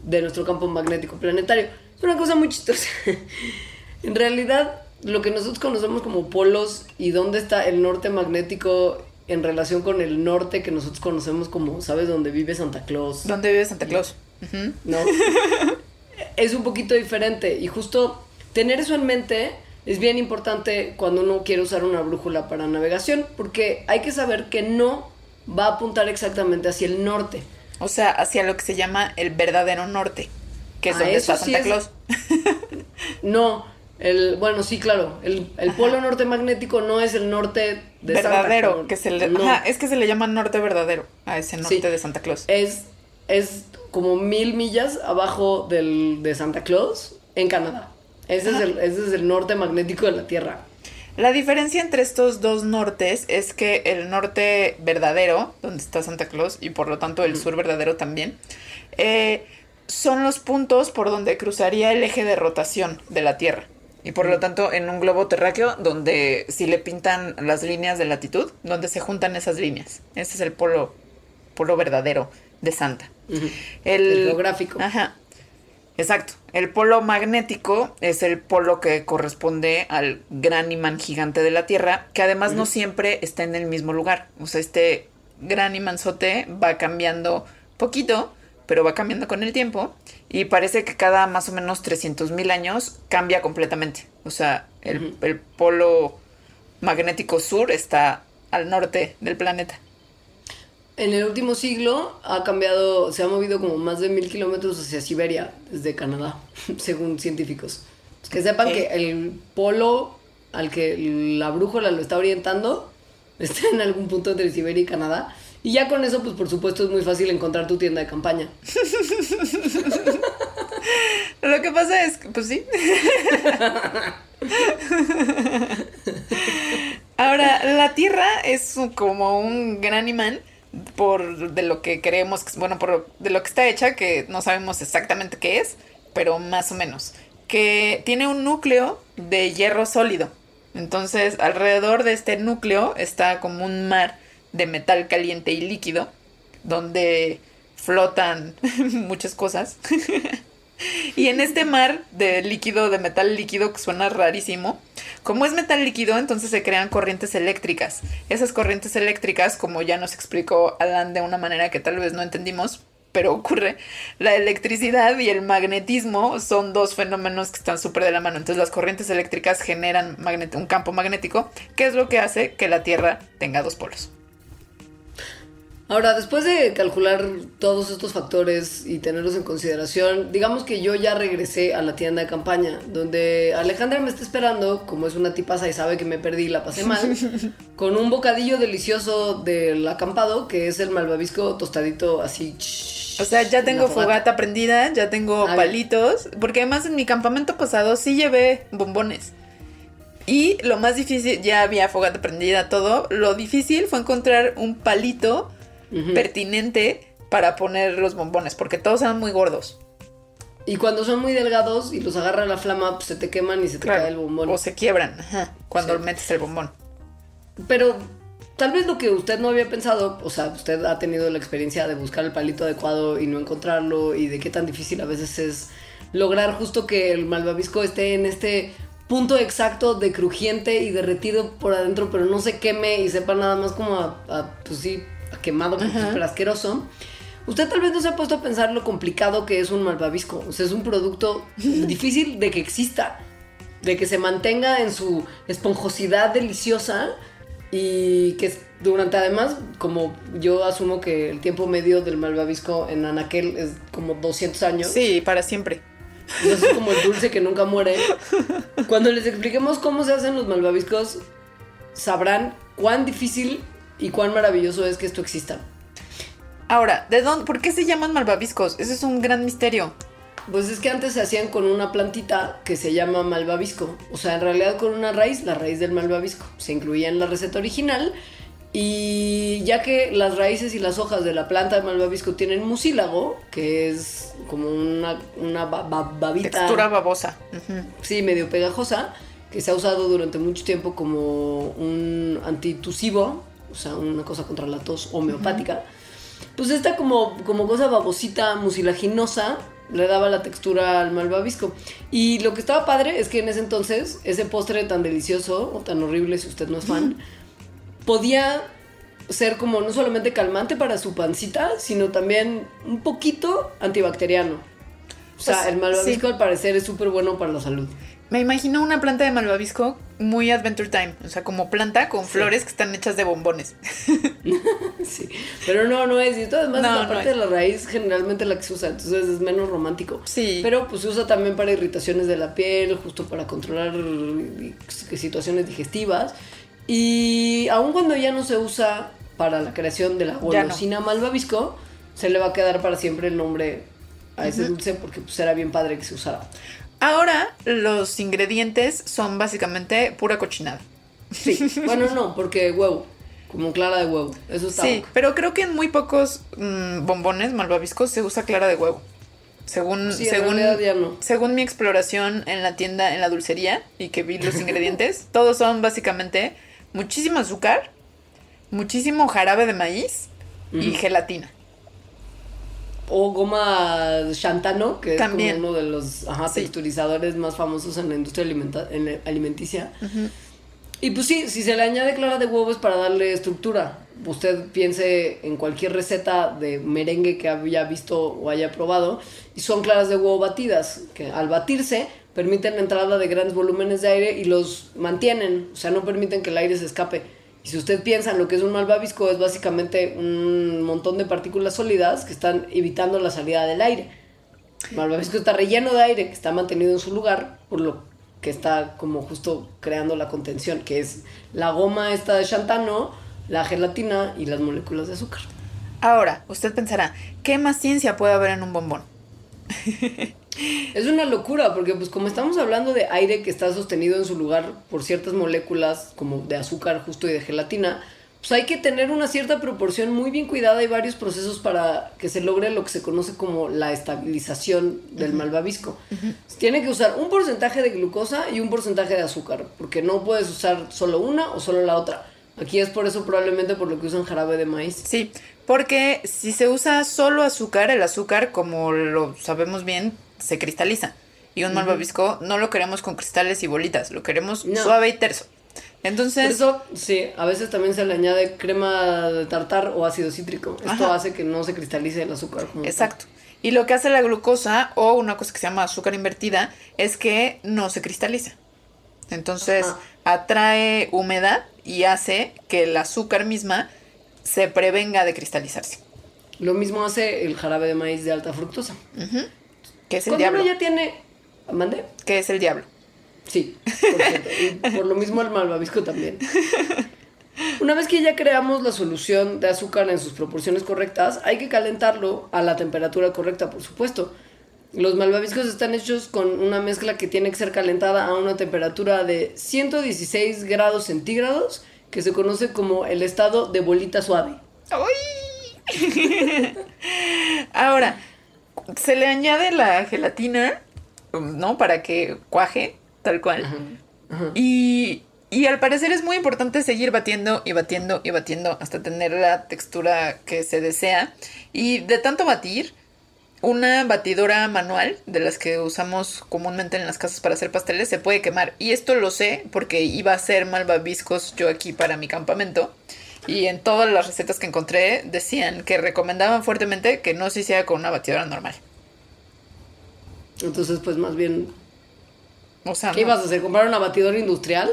de nuestro campo magnético planetario una cosa muy chistosa. en realidad, lo que nosotros conocemos como polos y dónde está el norte magnético en relación con el norte que nosotros conocemos como, ¿sabes? Dónde vive Santa Claus. ¿Dónde vive Santa Claus? No. es un poquito diferente y justo tener eso en mente es bien importante cuando uno quiere usar una brújula para navegación porque hay que saber que no va a apuntar exactamente hacia el norte. O sea, hacia lo que se llama el verdadero norte que es donde está Santa Claus. no, el, bueno, sí, claro, el, polo norte magnético no es el norte de verdadero, Santa que se le, es que se le llama norte verdadero a ese norte de Santa Claus. Es, es como mil millas abajo del, de Santa Claus en Canadá. Ese es, el, ese es el norte magnético de la Tierra. La diferencia entre estos dos nortes es que el norte verdadero, donde está Santa Claus, y por lo tanto el sur verdadero también, eh, son los puntos por donde cruzaría el eje de rotación de la Tierra. Y por lo tanto, en un globo terráqueo, donde si le pintan las líneas de latitud, donde se juntan esas líneas. Ese es el polo, polo verdadero de Santa. El, el geográfico. Ajá. Exacto. El polo magnético es el polo que corresponde al gran imán gigante de la Tierra, que además no siempre está en el mismo lugar. O sea, este gran imánzote va cambiando poquito, pero va cambiando con el tiempo y parece que cada más o menos 300 mil años cambia completamente. O sea, el, el polo magnético sur está al norte del planeta. En el último siglo ha cambiado, se ha movido como más de mil kilómetros hacia Siberia, desde Canadá, según científicos. Que sepan que el polo al que la brújula lo está orientando está en algún punto entre Siberia y Canadá. Y ya con eso, pues por supuesto es muy fácil encontrar tu tienda de campaña. Lo que pasa es pues sí. Ahora, la Tierra es como un gran imán por de lo que creemos, bueno, por de lo que está hecha, que no sabemos exactamente qué es, pero más o menos, que tiene un núcleo de hierro sólido. Entonces, alrededor de este núcleo está como un mar de metal caliente y líquido, donde flotan muchas cosas. y en este mar de líquido, de metal líquido, que suena rarísimo, como es metal líquido, entonces se crean corrientes eléctricas. Esas corrientes eléctricas, como ya nos explicó Alan de una manera que tal vez no entendimos, pero ocurre, la electricidad y el magnetismo son dos fenómenos que están súper de la mano. Entonces las corrientes eléctricas generan un campo magnético, que es lo que hace que la Tierra tenga dos polos. Ahora, después de calcular todos estos factores y tenerlos en consideración, digamos que yo ya regresé a la tienda de campaña, donde Alejandra me está esperando, como es una tipaza y sabe que me perdí y la pasé mal, con un bocadillo delicioso del acampado, que es el malvavisco tostadito así. O sea, ya tengo fogata. prendida, ya tengo palitos, porque además en mi campamento pasado sí llevé bombones. Y lo más difícil, ya había fogata prendida, todo. Lo difícil fue encontrar un palito pertinente para poner los bombones, porque todos eran muy gordos. Y cuando son muy delgados y los agarra la flama, pues se te queman y se te cae el bombón. O se quiebran cuando metes el bombón. Pero tal vez lo que usted no había pensado, o sea, usted ha tenido la experiencia de buscar el palito adecuado y no encontrarlo y de qué tan difícil a veces es lograr justo que el malvavisco esté en este punto exacto de crujiente y derretido por adentro, pero no se queme y sepa nada más como a pues sí, quemado, súper asqueroso. Usted tal vez no se ha puesto a pensar lo complicado que es un malvavisco. O sea, es un producto difícil de que exista, de que se mantenga en su esponjosidad deliciosa y que durante además, como yo asumo que el tiempo medio del malvavisco en Anaquel es como 200 años. Sí, para siempre. es como el dulce que nunca muere. Cuando les expliquemos cómo se hacen los malvaviscos, sabrán cuán difícil y cuán maravilloso es que esto exista. Ahora, ¿de dónde, ¿por qué se llaman malvaviscos? Ese es un gran misterio. Pues es que antes se hacían con una plantita que se llama malvavisco. O sea, en realidad con una raíz, la raíz del malvavisco. Se incluía en la receta original. Y ya que las raíces y las hojas de la planta de malvavisco tienen mucílago, que es como una, una babita. Textura babosa. Sí, medio pegajosa, que se ha usado durante mucho tiempo como un antitusivo o sea, una cosa contra la tos homeopática, pues esta como, como cosa babosita, mucilaginosa, le daba la textura al malvavisco. Y lo que estaba padre es que en ese entonces, ese postre tan delicioso o tan horrible, si usted no es fan, podía ser como no solamente calmante para su pancita, sino también un poquito antibacteriano. O sea, pues, el malvavisco al parecer es súper bueno para la salud. Me imagino una planta de malvavisco muy Adventure Time, o sea, como planta con flores que están hechas de bombones. sí, pero no, no es. Y esto además la parte de la raíz generalmente la que se usa, entonces es menos romántico. Sí. Pero pues se usa también para irritaciones de la piel, justo para controlar situaciones digestivas. Y aun cuando ya no se usa para la creación de la golosina malvavisco, se le va a quedar para siempre el nombre a ese dulce porque pues era bien padre que se usara. Ahora los ingredientes son básicamente pura cochinada. Sí. bueno, no, porque huevo. Como clara de huevo. Eso está. Sí, pero creo que en muy pocos mm, bombones malvaviscos se usa clara de huevo. Según, Sí, según, no. mi exploración en la tienda, en la dulcería, y que vi los ingredientes, todos son básicamente muchísimo azúcar, muchísimo jarabe de maíz y gelatina. O goma Shantano, que También. es como uno de los ajá, Sí. texturizadores más famosos en la industria alimenta- en la alimenticia. Y pues sí, si se le añade clara de huevo es para darle estructura. Usted piense en cualquier receta de merengue que haya visto o haya probado, y son claras de huevo batidas, que al batirse permiten la entrada de grandes volúmenes de aire y los mantienen, o sea, no permiten que el aire se escape. Y si usted piensa en lo que es un malvavisco, es básicamente un montón de partículas sólidas que están evitando la salida del aire. El malvavisco está relleno de aire que está mantenido en su lugar, por lo que está como justo creando la contención, que es la goma esta de Shantano, la gelatina y las moléculas de azúcar. Ahora, usted pensará, ¿qué más ciencia puede haber en un bombón? Es una locura, porque pues como estamos hablando de aire que está sostenido en su lugar por ciertas moléculas como de azúcar justo y de gelatina, pues hay que tener una cierta proporción muy bien cuidada y varios procesos para que se logre lo que se conoce como la estabilización del malvavisco. Tiene que usar un porcentaje de glucosa y un porcentaje de azúcar, porque no puedes usar solo una o solo la otra. Aquí es por eso probablemente por lo que usan jarabe de maíz. Sí, porque si se usa solo azúcar, el azúcar, como lo sabemos bien, se cristaliza. Y un malvavisco no lo queremos con cristales y bolitas, lo queremos No. suave y terso. Por Entonces, eso, sí, a veces también se le añade crema de tartar o ácido cítrico. Esto Ajá. hace que no se cristalice el azúcar. como tal. exacto. Y lo que hace la glucosa, o una cosa que se llama azúcar invertida, es que no se cristaliza. Entonces, Ajá. atrae humedad y hace que el azúcar misma se prevenga de cristalizarse. Lo mismo hace el jarabe de maíz de alta fructosa. Que es el Cuando diablo. uno ya tiene... ¿Mande? Que es el diablo. Sí, por cierto. Y por lo mismo el malvavisco también. Una vez que ya creamos la solución de azúcar en sus proporciones correctas, hay que calentarlo a la temperatura correcta, por supuesto. Los malvaviscos están hechos con una mezcla que tiene que ser calentada a una temperatura de 116 grados centígrados, que se conoce como el estado de bolita suave. ¡Ay! Ahora, se le añade la gelatina, ¿no? Para que cuaje, tal cual. Y, y al parecer es muy importante seguir batiendo y batiendo y batiendo hasta tener la textura que se desea. Y de tanto batir, una batidora manual, de las que usamos comúnmente en las casas para hacer pasteles, se puede quemar. Y esto lo sé porque iba a hacer malvaviscos yo aquí para mi campamento. Y en todas las recetas que encontré decían que recomendaban fuertemente que no se hiciera con una batidora normal. Entonces, pues más bien, O sea, ¿qué no, ibas a hacer? ¿Comprar una batidora industrial?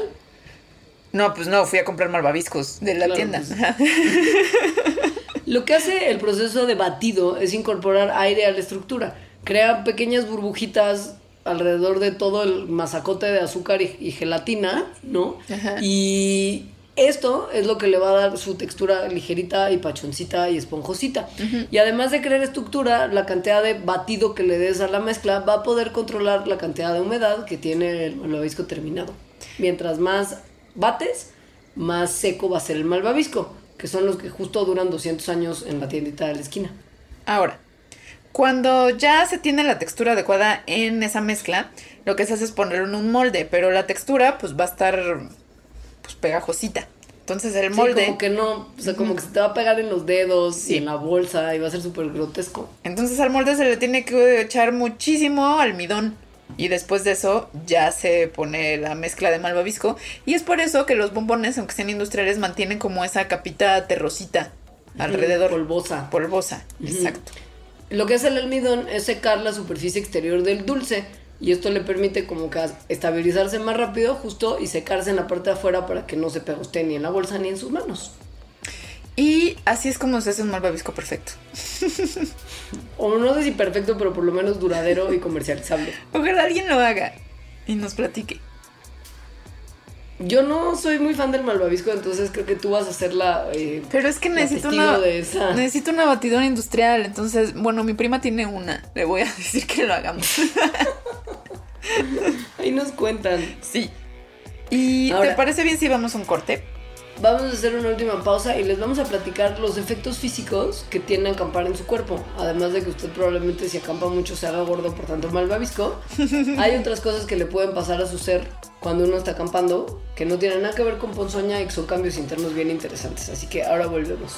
no, pues no, fui a comprar malvaviscos de la Claro, tienda. pues. Lo que hace el proceso de batido es incorporar aire a la estructura. Crea pequeñas burbujitas alrededor de todo el masacote de azúcar y, y gelatina, ¿no? Ajá. Y esto es lo que le va a dar su textura ligerita y pachoncita y esponjosita. Y además de crear estructura, la cantidad de batido que le des a la mezcla va a poder controlar la cantidad de humedad que tiene el malvavisco terminado. Mientras más bates, más seco va a ser el malvavisco, que son los que justo duran 200 años en la tiendita de la esquina. Ahora, cuando ya se tiene la textura adecuada en esa mezcla, lo que se hace es ponerlo en un molde, pero la textura pues va a estar pues pegajosita. Entonces el Sí, molde, como que no, o sea, como que se te va a pegar en los dedos Sí. y en la bolsa y va a ser súper grotesco. entonces al molde se le tiene que echar muchísimo almidón y después de eso ya se pone la mezcla de malvavisco y es por eso que los bombones, aunque sean industriales, mantienen como esa capita terrosita alrededor, Polvosa. polvosa, exacto. Lo que hace el almidón es secar la superficie exterior del dulce y esto le permite como que estabilizarse más rápido justo y secarse en la parte de afuera para que no se pegoste ni en la bolsa ni en sus manos. Y así es como se hace un malvavisco perfecto. O no sé si perfecto, pero por lo menos duradero y comercializable. Ojalá alguien lo haga y nos platique. Yo no soy muy fan del malvavisco, entonces creo que tú vas a ser la... eh, Pero es que necesito una, de esa. necesito una batidora industrial. Entonces, bueno, mi prima tiene una. Le voy a decir que lo hagamos. Ahí nos cuentan. sí. ¿Y Ahora- te parece bien si vamos a un corte? vamos a hacer una última pausa y les vamos a platicar los efectos físicos que tiene acampar en su cuerpo. Además de que usted probablemente si acampa mucho se haga gordo por tanto malvavisco. Hay otras cosas que le pueden pasar a su ser cuando uno está acampando que no tienen nada que ver con ponzoña y que son cambios internos bien interesantes. Así que ahora volvemos.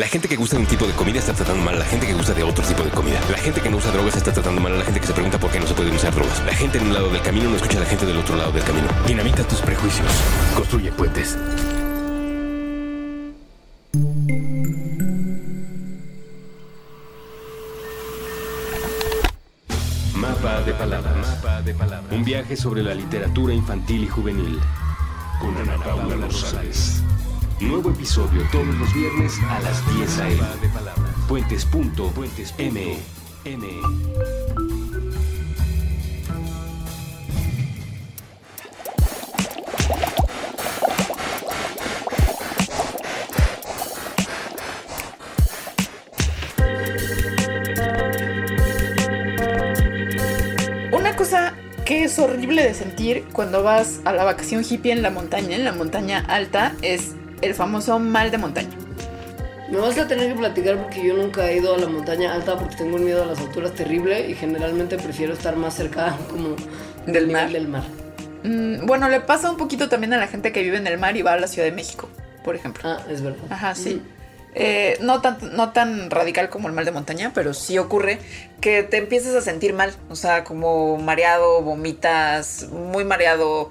La gente que gusta de un tipo de comida está tratando mal a la gente que gusta de otro tipo de comida. La gente que no usa drogas está tratando mal a la gente que se pregunta por qué no se pueden usar drogas. La gente en un lado del camino no escucha a la gente del otro lado del camino. Dinamita tus prejuicios. Construye puentes. Mapa de palabras. Un viaje sobre la literatura infantil y juvenil. Con Ana Paula Rosales. Nuevo episodio todos los viernes a las 10 a.m. Puentes.me. Una cosa que es horrible de sentir cuando vas a la vacación hippie en la montaña, en la montaña alta, es el famoso mal de montaña. Me vas a tener que platicar porque yo nunca he ido a la montaña alta porque tengo un miedo a las alturas terrible y generalmente prefiero estar más cerca como Del mar. del mar. Mm, bueno, le pasa un poquito también a la gente que vive en el mar y va a la Ciudad de México, por ejemplo. Ah, es verdad. Ajá, sí. Mm. Eh, no, tan, no tan radical como el mal de montaña, pero sí ocurre que te empieces a sentir mal. O sea, como mareado, vomitas, muy mareado,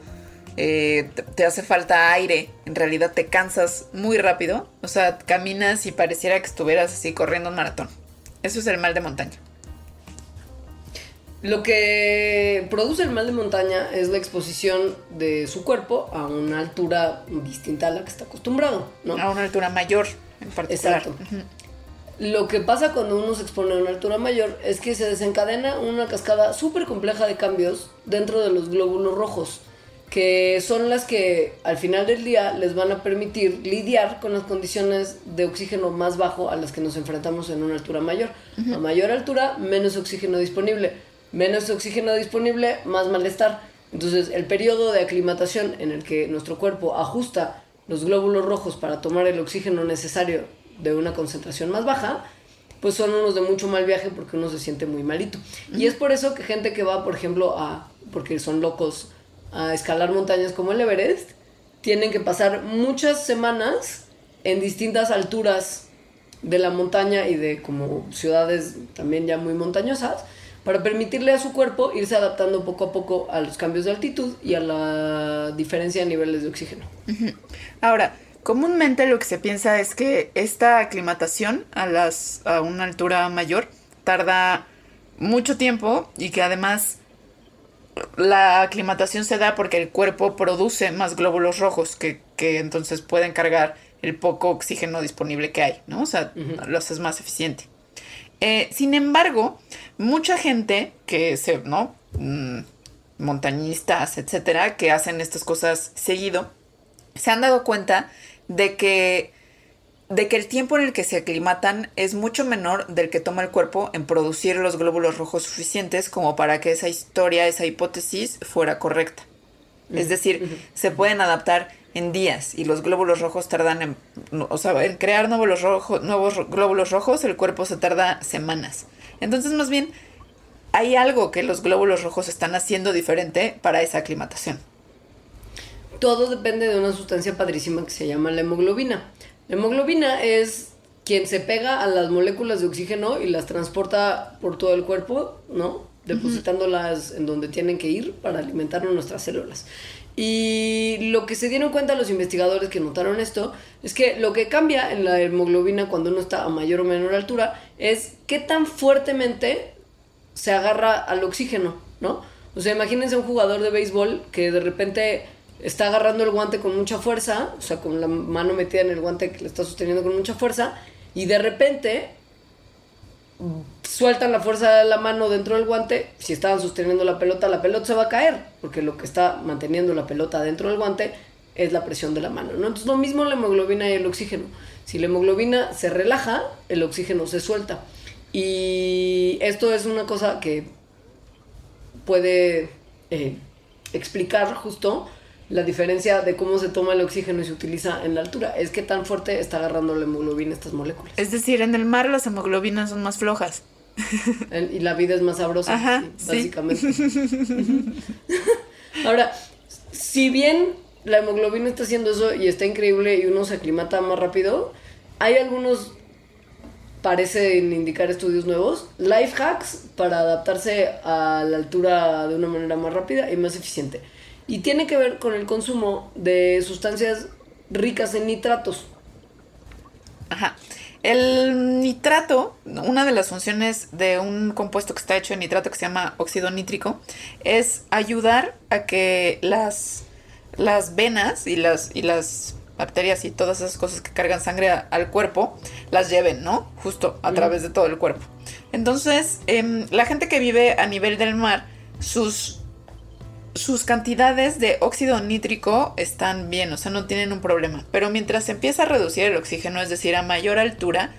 eh, te, hace falta aire. En realidad te cansas muy rápido. O sea, caminas y pareciera que estuvieras así corriendo un maratón. Eso es el mal de montaña. Lo que produce el mal de montaña es la exposición de su cuerpo a una altura distinta a la que está acostumbrado, ¿no? A una altura mayor en particular. Exacto. Lo que pasa cuando uno se expone a una altura mayor es que se desencadena una cascada súper compleja de cambios dentro de los glóbulos rojos, que son las que al final del día les van a permitir lidiar con las condiciones de oxígeno más bajo a las que nos enfrentamos en una altura mayor. A mayor altura, menos oxígeno disponible. Menos oxígeno disponible, más malestar. Entonces, el periodo de aclimatación en el que nuestro cuerpo ajusta los glóbulos rojos para tomar el oxígeno necesario de una concentración más baja, pues son unos de mucho mal viaje porque uno se siente muy malito. Y es por eso que gente que va, por ejemplo, a, porque son locos, a escalar montañas como el Everest, tienen que pasar muchas semanas en distintas alturas de la montaña y de como ciudades también ya muy montañosas para permitirle a su cuerpo irse adaptando poco a poco a los cambios de altitud y a la diferencia de niveles de oxígeno. Ahora, comúnmente lo que se piensa es que esta aclimatación a, las, a una altura mayor tarda mucho tiempo y que además la aclimatación se da porque el cuerpo produce más glóbulos rojos que, que entonces pueden cargar el poco oxígeno disponible que hay, ¿no? O sea, lo haces más eficiente. Eh, sin embargo, mucha gente que se, ¿no? Mm, montañistas, etcétera, que hacen estas cosas seguido, se han dado cuenta de que, de que el tiempo en el que se aclimatan es mucho menor del que toma el cuerpo en producir los glóbulos rojos suficientes como para que esa historia, esa hipótesis fuera correcta. Es decir, se pueden adaptar en días y los glóbulos rojos tardan en, o sea, en crear nuevos, rojos, nuevos glóbulos rojos, el cuerpo se tarda semanas. Entonces, más bien, hay algo que los glóbulos rojos están haciendo diferente para esa aclimatación. Todo depende de una sustancia padrísima que se llama la hemoglobina. La hemoglobina es quien se pega a las moléculas de oxígeno y las transporta por todo el cuerpo, ¿no? Depositándolas en donde tienen que ir para alimentar nuestras células. Y lo que se dieron cuenta los investigadores que notaron esto es que lo que cambia en la hemoglobina cuando uno está a mayor o menor altura es qué tan fuertemente se agarra al oxígeno, ¿no? O sea, imagínense un jugador de béisbol que de repente está agarrando el guante con mucha fuerza, o sea, con la mano metida en el guante que le está sosteniendo con mucha fuerza, y de repente sueltan la fuerza de la mano dentro del guante, si estaban sosteniendo la pelota, la pelota se va a caer, porque lo que está manteniendo la pelota dentro del guante es la presión de la mano, ¿no? Entonces lo mismo la hemoglobina y el oxígeno. Si la hemoglobina se relaja, el oxígeno se suelta. Y esto es una cosa que puede eh, explicar justo la diferencia de cómo se toma el oxígeno y se utiliza en la altura. Es que tan fuerte está agarrando la hemoglobina estas moléculas. Es decir, en el mar las hemoglobinas son más flojas. y la vida es más sabrosa, básicamente. Ahora, si bien la hemoglobina está haciendo eso y está increíble y uno se aclimata más rápido, hay algunos, parecen indicar estudios nuevos, life hacks para adaptarse a la altura de una manera más rápida y más eficiente. Y tiene que ver con el consumo de sustancias ricas en nitratos. Ajá. El nitrato, una de las funciones de un compuesto que está hecho en nitrato que se llama óxido nítrico, es ayudar a que las, las venas y las, y las bacterias y todas esas cosas que cargan sangre al cuerpo las lleven, ¿no? Justo a través de todo el cuerpo. Entonces, em, la gente que vive a nivel del mar, sus sus cantidades de óxido nítrico están bien, o sea, no tienen un problema. Pero mientras se empieza a reducir el oxígeno, es decir, a mayor altura,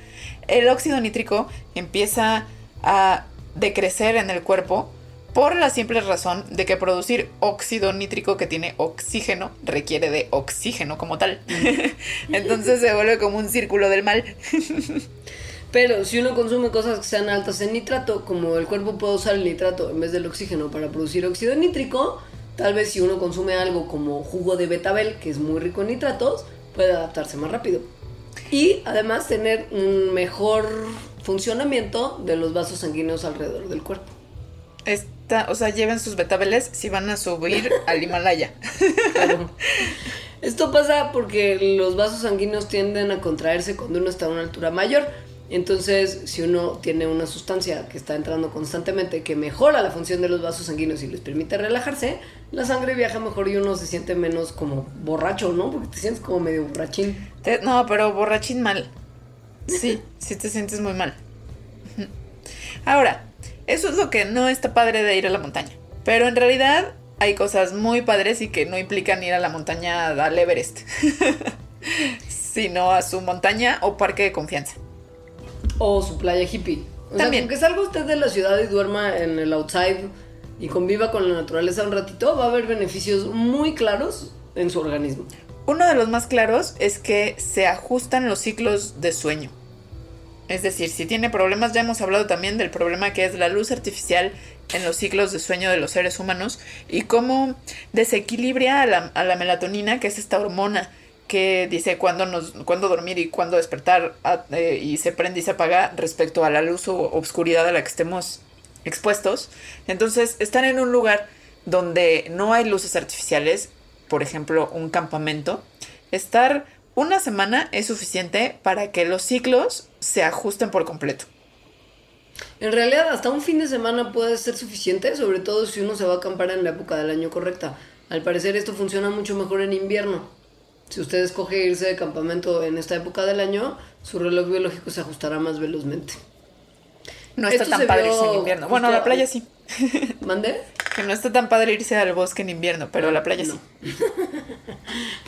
el óxido nítrico empieza a decrecer en el cuerpo por la simple razón de que producir óxido nítrico que tiene oxígeno requiere de oxígeno como tal. Entonces se vuelve como un círculo del mal. Pero si uno consume cosas que sean altas en nitrato, como el cuerpo puede usar el nitrato en vez del oxígeno para producir óxido nítrico, tal vez si uno consume algo como jugo de betabel, que es muy rico en nitratos, puede adaptarse más rápido. Y además tener un mejor funcionamiento de los vasos sanguíneos alrededor del cuerpo. Esta, o sea, lleven sus betabeles si van a subir al Himalaya. Esto pasa porque los vasos sanguíneos tienden a contraerse cuando uno está a una altura mayor. Entonces, si uno tiene una sustancia que está entrando constantemente que mejora la función de los vasos sanguíneos y les permite relajarse, la sangre viaja mejor y uno se siente menos como borracho, ¿no? Porque te sientes como medio borrachín. no, pero borrachín mal. Sí, sí te sientes muy mal. Ahora, eso es lo que no está padre de ir a la montaña. Pero en realidad hay cosas muy padres y que no implican ir a la montaña al Everest, sino a su montaña o parque de confianza o su playa hippie. O También. Sea, que salga usted de la ciudad y duerma en el outside y conviva con la naturaleza un ratito, va a haber beneficios muy claros en su organismo. Uno de los más claros es que se ajustan los ciclos de sueño. Es decir, si tiene problemas, ya hemos hablado también del problema que es la luz artificial en los ciclos de sueño de los seres humanos y cómo desequilibra a la, a la melatonina, que es esta hormona que dice cuándo, nos, cuándo dormir y cuándo despertar eh, y se prende y se apaga respecto a la luz o obscuridad a la que estemos expuestos. Entonces, estar en un lugar donde no hay luces artificiales, por ejemplo, un campamento, estar una semana es suficiente para que los ciclos se ajusten por completo. En realidad, hasta un fin de semana puede ser suficiente, sobre todo si uno se va a acampar en la época del año correcta. Al parecer esto funciona mucho mejor en invierno. Si usted escoge irse de campamento en esta época del año, su reloj biológico se ajustará más velozmente. No está tan padre irse en invierno. Bueno, a la playa sí. ¿Mande? Que no está tan padre irse al bosque en invierno, pero a la playa sí.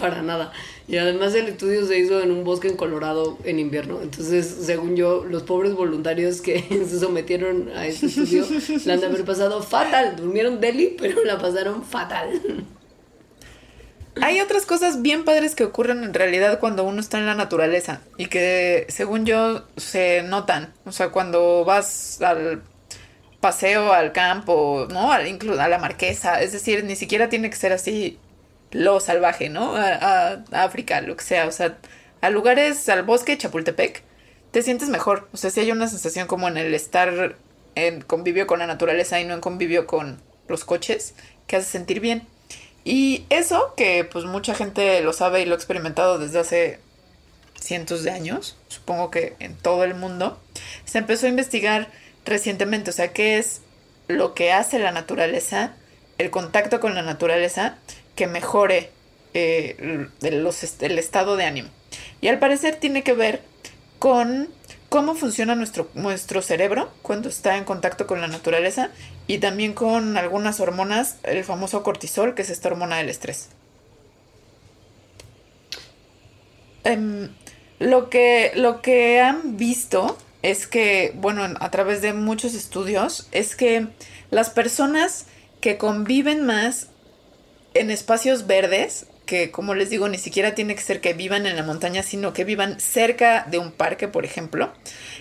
Para nada. Y además el estudio se hizo en un bosque en Colorado en invierno. Entonces, según yo, los pobres voluntarios que se sometieron a este estudio la han de haber pasado fatal. Durmieron deli, pero la pasaron fatal. Hay otras cosas bien padres que ocurren en realidad cuando uno está en la naturaleza y que según yo se notan. O sea, cuando vas al paseo al campo, ¿no? Al, incluso a la marquesa. Es decir, ni siquiera tiene que ser así lo salvaje, ¿no? A, África, lo que sea. O sea, a lugares, al bosque, Chapultepec, te sientes mejor. O sea, si hay una sensación como en el estar en convivio con la naturaleza y no en convivio con los coches, que hace sentir bien. Y eso, que pues mucha gente lo sabe y lo ha experimentado desde hace cientos de años, supongo que en todo el mundo, se empezó a investigar recientemente, o sea, qué es lo que hace la naturaleza, el contacto con la naturaleza, que mejore eh, los, el estado de ánimo. Y al parecer tiene que ver con cómo funciona nuestro, nuestro cerebro cuando está en contacto con la naturaleza y también con algunas hormonas, el famoso cortisol, que es esta hormona del estrés. Em, lo, que, lo que han visto es que, bueno, a través de muchos estudios, es que las personas que conviven más en espacios verdes, que como les digo, ni siquiera tiene que ser que vivan en la montaña, sino que vivan cerca de un parque, por ejemplo,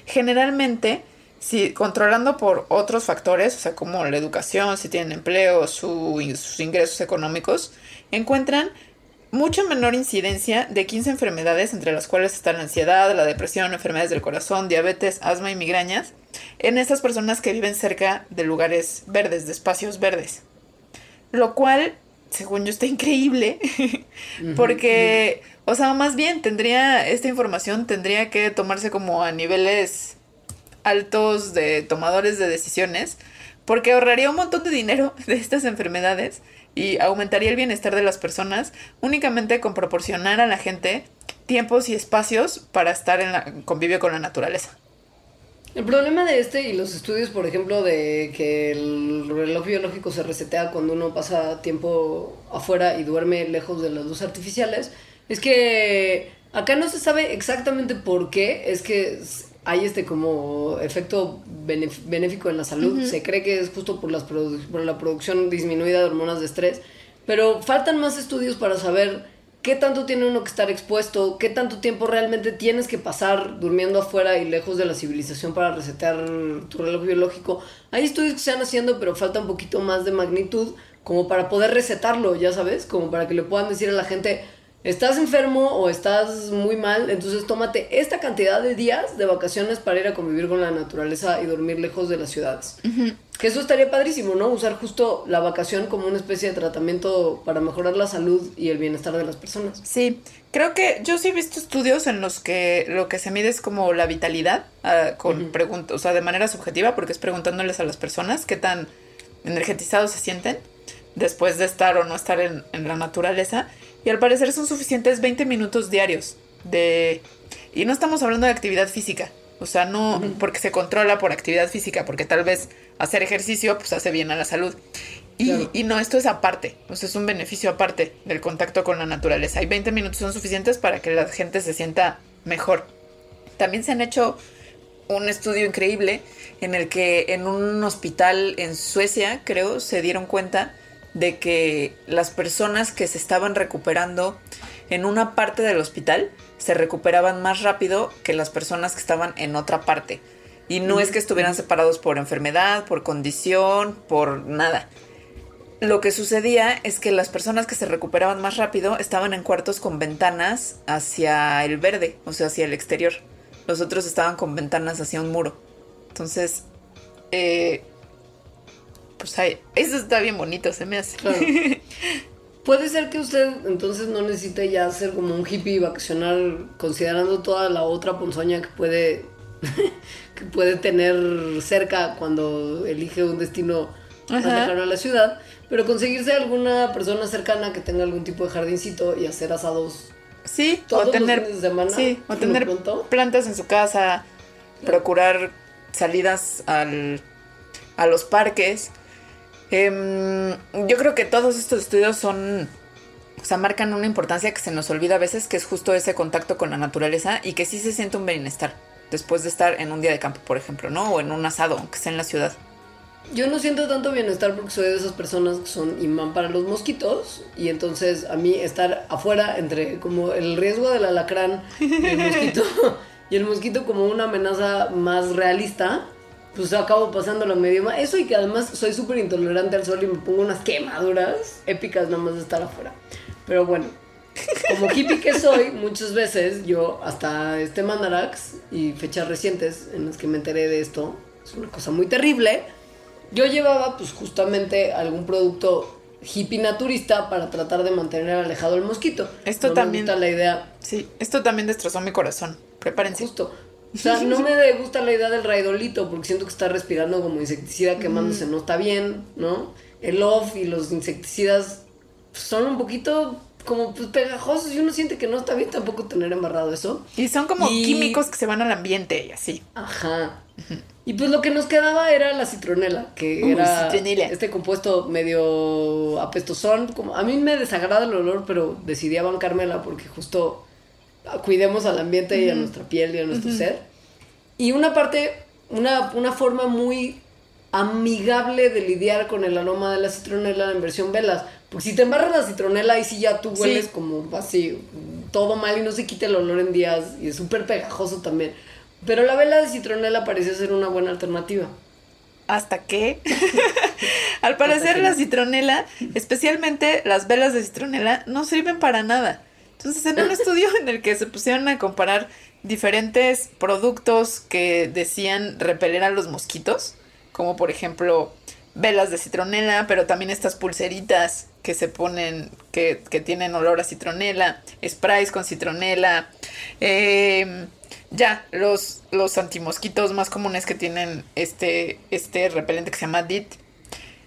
generalmente, si controlando por otros factores, o sea, como la educación, si tienen empleo, sus ingresos económicos, encuentran mucha menor incidencia de 15 enfermedades, entre las cuales están la ansiedad, la depresión, enfermedades del corazón, diabetes, asma y migrañas, en esas personas que viven cerca de lugares verdes, de espacios verdes. Lo cual, según yo, está increíble, porque, o sea, más bien tendría, esta información tendría que tomarse como a niveles altos de tomadores de decisiones, porque ahorraría un montón de dinero de estas enfermedades y aumentaría el bienestar de las personas únicamente con proporcionar a la gente tiempos y espacios para estar en la convivio con la naturaleza. El problema de este y los estudios, por ejemplo, de que el reloj biológico se resetea cuando uno pasa tiempo afuera y duerme lejos de las luces artificiales, es que acá no se sabe exactamente por qué, es que hay este como efecto benéfico en la salud. Se cree que es justo por, las por la producción disminuida de hormonas de estrés. Pero faltan más estudios para saber qué tanto tiene uno que estar expuesto, qué tanto tiempo realmente tienes que pasar durmiendo afuera y lejos de la civilización para resetear tu reloj biológico. Hay estudios que se están haciendo, pero falta un poquito más de magnitud como para poder resetarlo, ya sabes, como para que le puedan decir a la gente, estás enfermo o estás muy mal, entonces tómate esta cantidad de días de vacaciones para ir a convivir con la naturaleza y dormir lejos de las ciudades. Que eso estaría padrísimo, ¿no? Usar justo la vacación como una especie de tratamiento para mejorar la salud y el bienestar de las personas. Sí, creo que yo sí he visto estudios en los que lo que se mide es como la vitalidad, uh, con preguntas, o sea, de manera subjetiva, porque es preguntándoles a las personas qué tan energetizados se sienten después de estar o no estar en, en la naturaleza. Y al parecer son suficientes 20 minutos diarios de... Y no estamos hablando de actividad física. O sea, no porque se controla por actividad física, porque tal vez hacer ejercicio pues hace bien a la salud. Y, y, no, esto es aparte, o sea, es un beneficio aparte del contacto con la naturaleza. Y 20 minutos son suficientes para que la gente se sienta mejor. También se han hecho un estudio increíble en el que en un hospital en Suecia, creo, se dieron cuenta de que las personas que se estaban recuperando en una parte del hospital se recuperaban más rápido que las personas que estaban en otra parte. Y no es que estuvieran separados por enfermedad, por condición, por nada. Lo que sucedía es que las personas que se recuperaban más rápido estaban en cuartos con ventanas hacia el verde, o sea, hacia el exterior. Los otros estaban con ventanas hacia un muro. Entonces, eh, pues ay, eso está bien bonito, se me hace. Puede ser que usted entonces no necesite ya ser como un hippie vacacional, considerando toda la otra ponzoña que puede, que puede tener cerca cuando elige un destino más lejano a la ciudad, pero conseguirse alguna persona cercana que tenga algún tipo de jardincito y hacer asados. Sí, todos o tener, los de semana. Sí, o tener plantas en su casa, procurar salidas al, a los parques. Eh, yo creo que todos estos estudios son, o sea, marcan una importancia que se nos olvida a veces, que es justo ese contacto con la naturaleza y que sí se siente un bienestar después de estar en un día de campo, por ejemplo, ¿no? O en un asado, aunque sea en la ciudad. Yo no siento tanto bienestar porque soy de esas personas que son imán para los mosquitos y entonces a mí estar afuera entre como el riesgo del alacrán y el mosquito y el mosquito como una amenaza más realista, pues acabo pasando la medio mal. Eso y que además soy súper intolerante al sol y me pongo unas quemaduras épicas nada más de estar afuera. Pero bueno, como hippie que soy, muchas veces yo hasta este Mandarax y fechas recientes en las que me enteré de esto, es una cosa muy terrible. Yo llevaba pues justamente algún producto hippie naturista para tratar de mantener alejado el mosquito. Esto también. la idea. Sí, esto también destrozó mi corazón. Prepárense. Justo. O sea, no me gusta la idea del raidolito porque siento que está respirando como insecticida quemándose, no está bien, ¿no? El off y los insecticidas son un poquito como pues, pegajosos y uno siente que no está bien tampoco tener embarrado eso. Y son como químicos que se van al ambiente y así. Ajá. Y pues lo que nos quedaba era la citronela, que era este compuesto medio apestosón. Como, a mí me desagrada el olor, pero decidí bancármela porque justo cuidemos al ambiente y a nuestra piel y a nuestro ser. Y una parte, una, una forma muy amigable de lidiar con el aroma de la citronela en versión velas. Porque si te embarras la citronela, y sí ya tú hueles como así, todo mal y no se quita el olor en días y es súper pegajoso también. Pero la vela de citronela parecía ser una buena alternativa. ¿Hasta qué? Al parecer la citronela, especialmente las velas de citronela, no sirven para nada. Entonces, en un estudio en el que se pusieron a comparar diferentes productos que decían repeler a los mosquitos, como por ejemplo velas de citronela, pero también estas pulseritas que se ponen, que, que tienen olor a citronela, sprays con citronela, eh, ya, los, los antimosquitos más comunes que tienen este, este repelente que se llama DIT.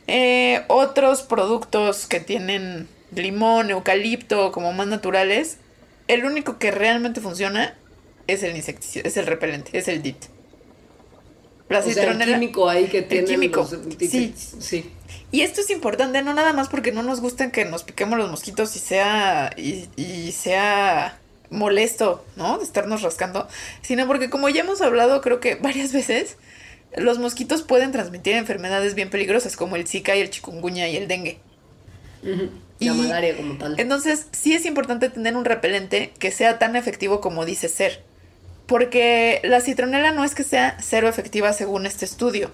Eh, otros productos que tienen limón, eucalipto, como más naturales. El único que realmente funciona es el insecticida, es el repelente, es el DIT. La el químico ahí que tiene. químico. sí. sí. Y esto es importante, no nada más porque no nos gusten que nos piquemos los mosquitos y sea. y, y sea molesto, ¿no? De estarnos rascando, sino porque como ya hemos hablado creo que varias veces, los mosquitos pueden transmitir enfermedades bien peligrosas como el Zika y el chikungunya y el dengue. Y la malaria como tal. Entonces, sí es importante tener un repelente que sea tan efectivo como dice ser. Porque la citronela no es que sea cero efectiva según este estudio,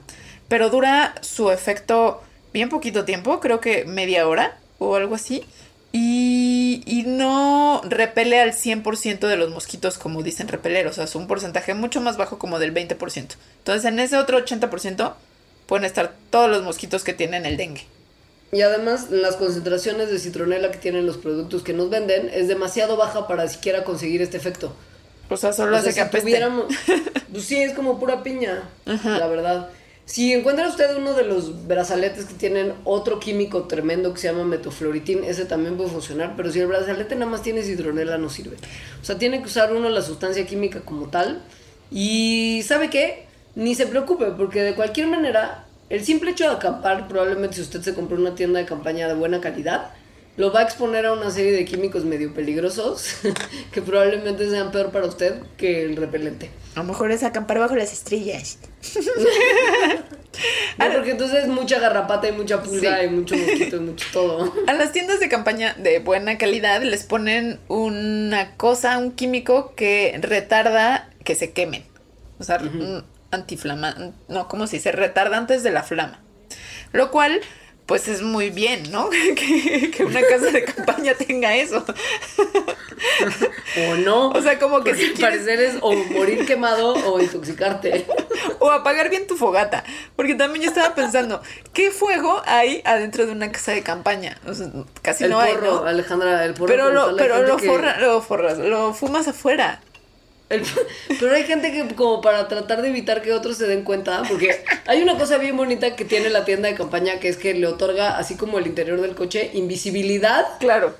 pero dura su efecto bien poquito tiempo, creo que media hora o algo así. Y, no repele al 100% de los mosquitos como dicen repeler, o sea, es un porcentaje mucho más bajo como del 20%. Entonces en ese otro 80% pueden estar todos los mosquitos que tienen el dengue. Y además las concentraciones de citronela que tienen los productos que nos venden es demasiado baja para siquiera conseguir este efecto. O sea, solo hace que apeste. Pues sí, es como pura piña, la verdad. Si encuentra usted uno de los brazaletes que tienen otro químico tremendo que se llama metofloritín, ese también puede funcionar, pero si el brazalete nada más tiene citronela no sirve. O sea, tiene que usar uno la sustancia química como tal. Y ¿sabe qué? Ni se preocupe, porque de cualquier manera, el simple hecho de acampar, probablemente si usted se compró una tienda de campaña de buena calidad, lo va a exponer a una serie de químicos medio peligrosos que probablemente sean peor para usted que el repelente. A lo mejor es acampar bajo las estrellas. no, porque entonces mucha garrapata y mucha pulga y mucho mosquito y mucho todo. A las tiendas de campaña de buena calidad les ponen una cosa, un químico que retarda que se quemen. O sea, uh no, como si se retarda antes de la flama. Lo cual pues es muy bien, ¿no? que, una casa de campaña tenga eso. o no. O sea, como que si parecer es o morir quemado o intoxicarte. o apagar bien tu fogata. Porque también yo estaba pensando, ¿qué fuego hay adentro de una casa de campaña? O sea, casi no hay, ¿no? Alejandra, el porro. Pero, lo, pero lo, lo forras, lo fumas afuera. pero hay gente que como para tratar de evitar que otros se den cuenta, porque hay una cosa bien bonita que tiene la tienda de campaña que es que le otorga, así como el interior del coche, invisibilidad. Claro.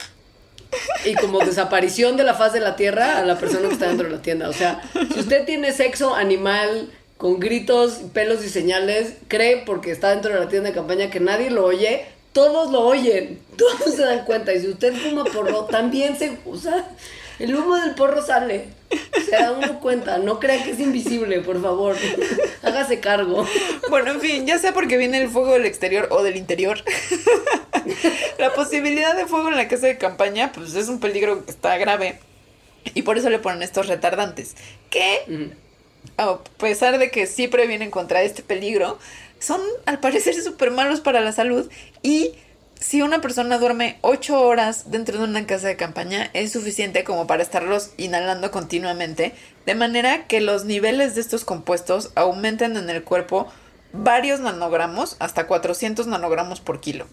Y como desaparición de la faz de la tierra a la persona que está dentro de la tienda. O sea, si usted tiene sexo animal con gritos, pelos y señales, cree porque está dentro de la tienda de campaña que nadie lo oye, todos lo oyen, todos se dan cuenta. Y si usted fuma porro, también se usa. El humo del porro sale. Se da uno cuenta. No crea que es invisible, por favor. Hágase cargo. Bueno, en fin, ya sea porque viene el fuego del exterior o del interior. la posibilidad de fuego en la casa de campaña, pues es un peligro que está grave. Y por eso le ponen estos retardantes. Que, a pesar de que sí previenen contra este peligro, son al parecer súper malos para la salud y si una persona duerme 8 horas dentro de una casa de campaña, es suficiente como para estarlos inhalando continuamente, de manera que los niveles de estos compuestos aumenten en el cuerpo varios nanogramos, hasta 400 nanogramos por kilo.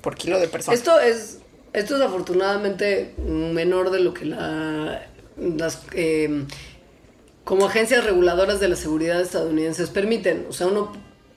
Por kilo de persona. Esto es, esto es afortunadamente menor de lo que la, las... Eh, como agencias reguladoras de la seguridad estadounidenses permiten. O sea, uno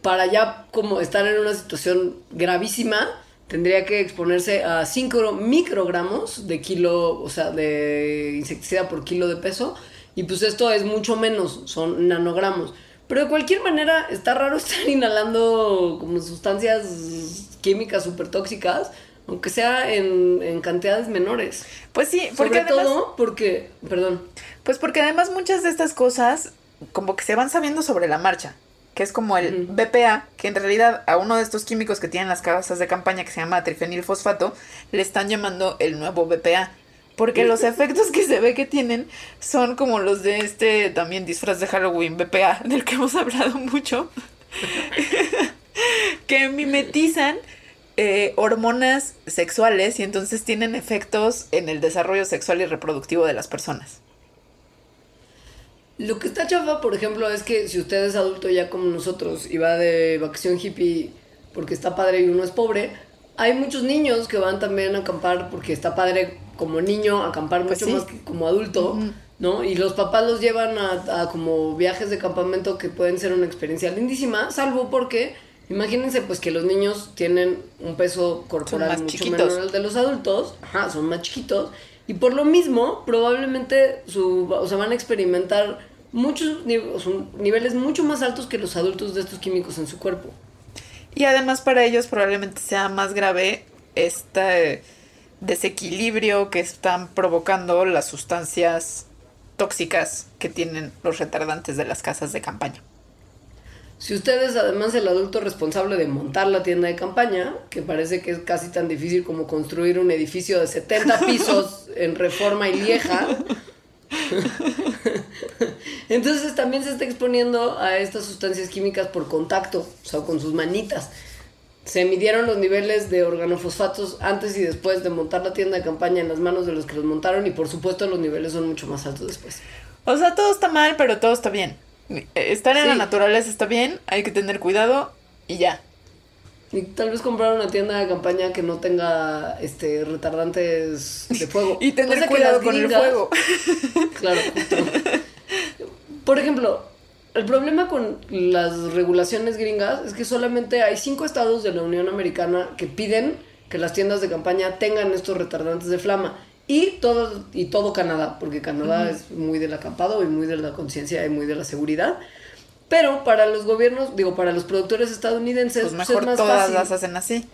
para ya como estar en una situación gravísima tendría que exponerse a 5 microgramos de kilo, o sea, de insecticida por kilo de peso. Y pues esto es mucho menos, son nanogramos. Pero de cualquier manera, está raro estar inhalando como sustancias químicas súper tóxicas, aunque sea en, cantidades menores. Pues sí, porque Sobre todo porque, perdón. Pues porque además muchas de estas cosas como que se van sabiendo sobre la marcha que es como el BPA, que en realidad a uno de estos químicos que tienen las casas de campaña que se llama trifenilfosfato, le están llamando el nuevo BPA. Porque los efectos que se ve que tienen son como los de este también disfraz de Halloween BPA, del que hemos hablado mucho, que mimetizan eh, hormonas sexuales y entonces tienen efectos en el desarrollo sexual y reproductivo de las personas. Lo que está chafa, por ejemplo, es que si usted es adulto ya como nosotros y va de vacación hippie porque está padre y uno es pobre, hay muchos niños que van también a acampar porque está padre como niño acampar pues mucho más que como adulto, ¿no? Y los papás los llevan a, como viajes de campamento que pueden ser una experiencia lindísima, salvo porque imagínense pues que los niños tienen un peso corporal mucho menor al de los adultos, ajá, son más chiquitos y por lo mismo, probablemente su, o sea, van a experimentar muchos niveles mucho más altos que los adultos de estos químicos en su cuerpo. Y además para ellos probablemente sea más grave este desequilibrio que están provocando las sustancias tóxicas que tienen los retardantes de las casas de campaña. Si usted es además el adulto responsable de montar la tienda de campaña, que parece que es casi tan difícil como construir un edificio de 70 pisos en reforma y lieja, entonces también se está exponiendo a estas sustancias químicas por contacto, o sea, con sus manitas. Se midieron los niveles de organofosfatos antes y después de montar la tienda de campaña en las manos de los que los montaron y por supuesto los niveles son mucho más altos después. O sea, todo está mal, pero todo está bien. Estar en la naturaleza está bien, hay que tener cuidado y ya. Y tal vez comprar una tienda de campaña que no tenga este retardantes de fuego. y tener cuidado con el fuego. claro, Por ejemplo, el problema con las regulaciones gringas es que solamente hay cinco estados de la Unión Americana que piden que las tiendas de campaña tengan estos retardantes de flama. Y todo, y todo Canadá, porque Canadá es muy del acampado y muy de la conciencia y muy de la seguridad. Pero para los gobiernos, digo, para los productores estadounidenses, pues, pues mejor todas las hacen así.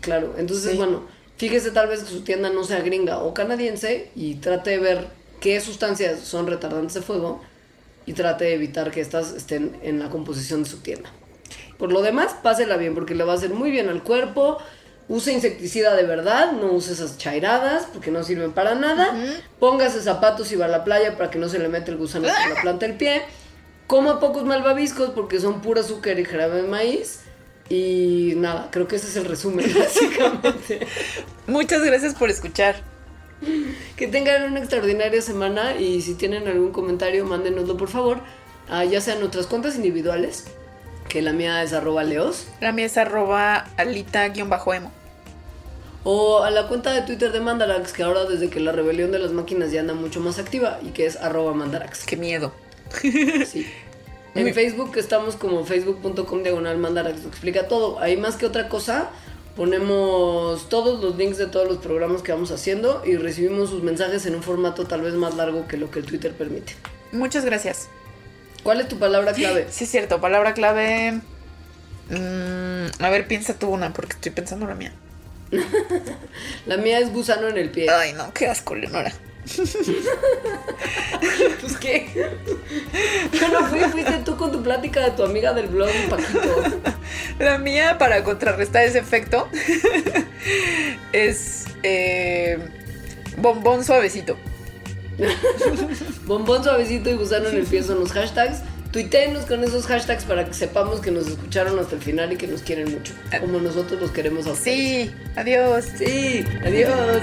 Claro, entonces, bueno, fíjese tal vez que su tienda no sea gringa o canadiense y trate de ver qué sustancias son retardantes de fuego y trate de evitar que estas estén en la composición de su tienda. Por lo demás, pásela bien porque le va a hacer muy bien al cuerpo, Use insecticida de verdad, no use esas chairadas porque no sirven para nada. Póngase zapatos y va a la playa para que no se le mete el gusano por la planta del pie. Coma pocos malvaviscos porque son pura azúcar y jarabe de maíz. Y nada, creo que ese es el resumen, básicamente. Muchas gracias por escuchar. Que tengan una extraordinaria semana y si tienen algún comentario, mándenoslo por favor. ya sean nuestras cuentas individuales que la mía es arroba leos. La mía es arroba alita-emo. O a la cuenta de Twitter de Mandarax, que ahora desde que la rebelión de las máquinas ya anda mucho más activa y que es arroba mandarax. Qué miedo. Sí. En Facebook estamos como facebook.com diagonal mandarax, lo explica todo. Ahí más que otra cosa, ponemos todos los links de todos los programas que vamos haciendo y recibimos sus mensajes en un formato tal vez más largo que lo que el Twitter permite. Muchas gracias. ¿Cuál es tu palabra clave? Sí, es cierto, palabra clave. Mm, a ver, piensa tú una, porque estoy pensando la mía. la mía es gusano en el pie. Ay, no, qué asco, Leonora. pues qué. Yo no fui, fuiste tú con tu plática de tu amiga del blog, Paquito. La mía, para contrarrestar ese efecto, es eh, bombón suavecito. Bombón suavecito y gusano en el pie son los hashtags. Tuiteenos con esos hashtags para que sepamos que nos escucharon hasta el final y que nos quieren mucho. Como nosotros los queremos a ustedes. Sí, adiós. Sí, adiós.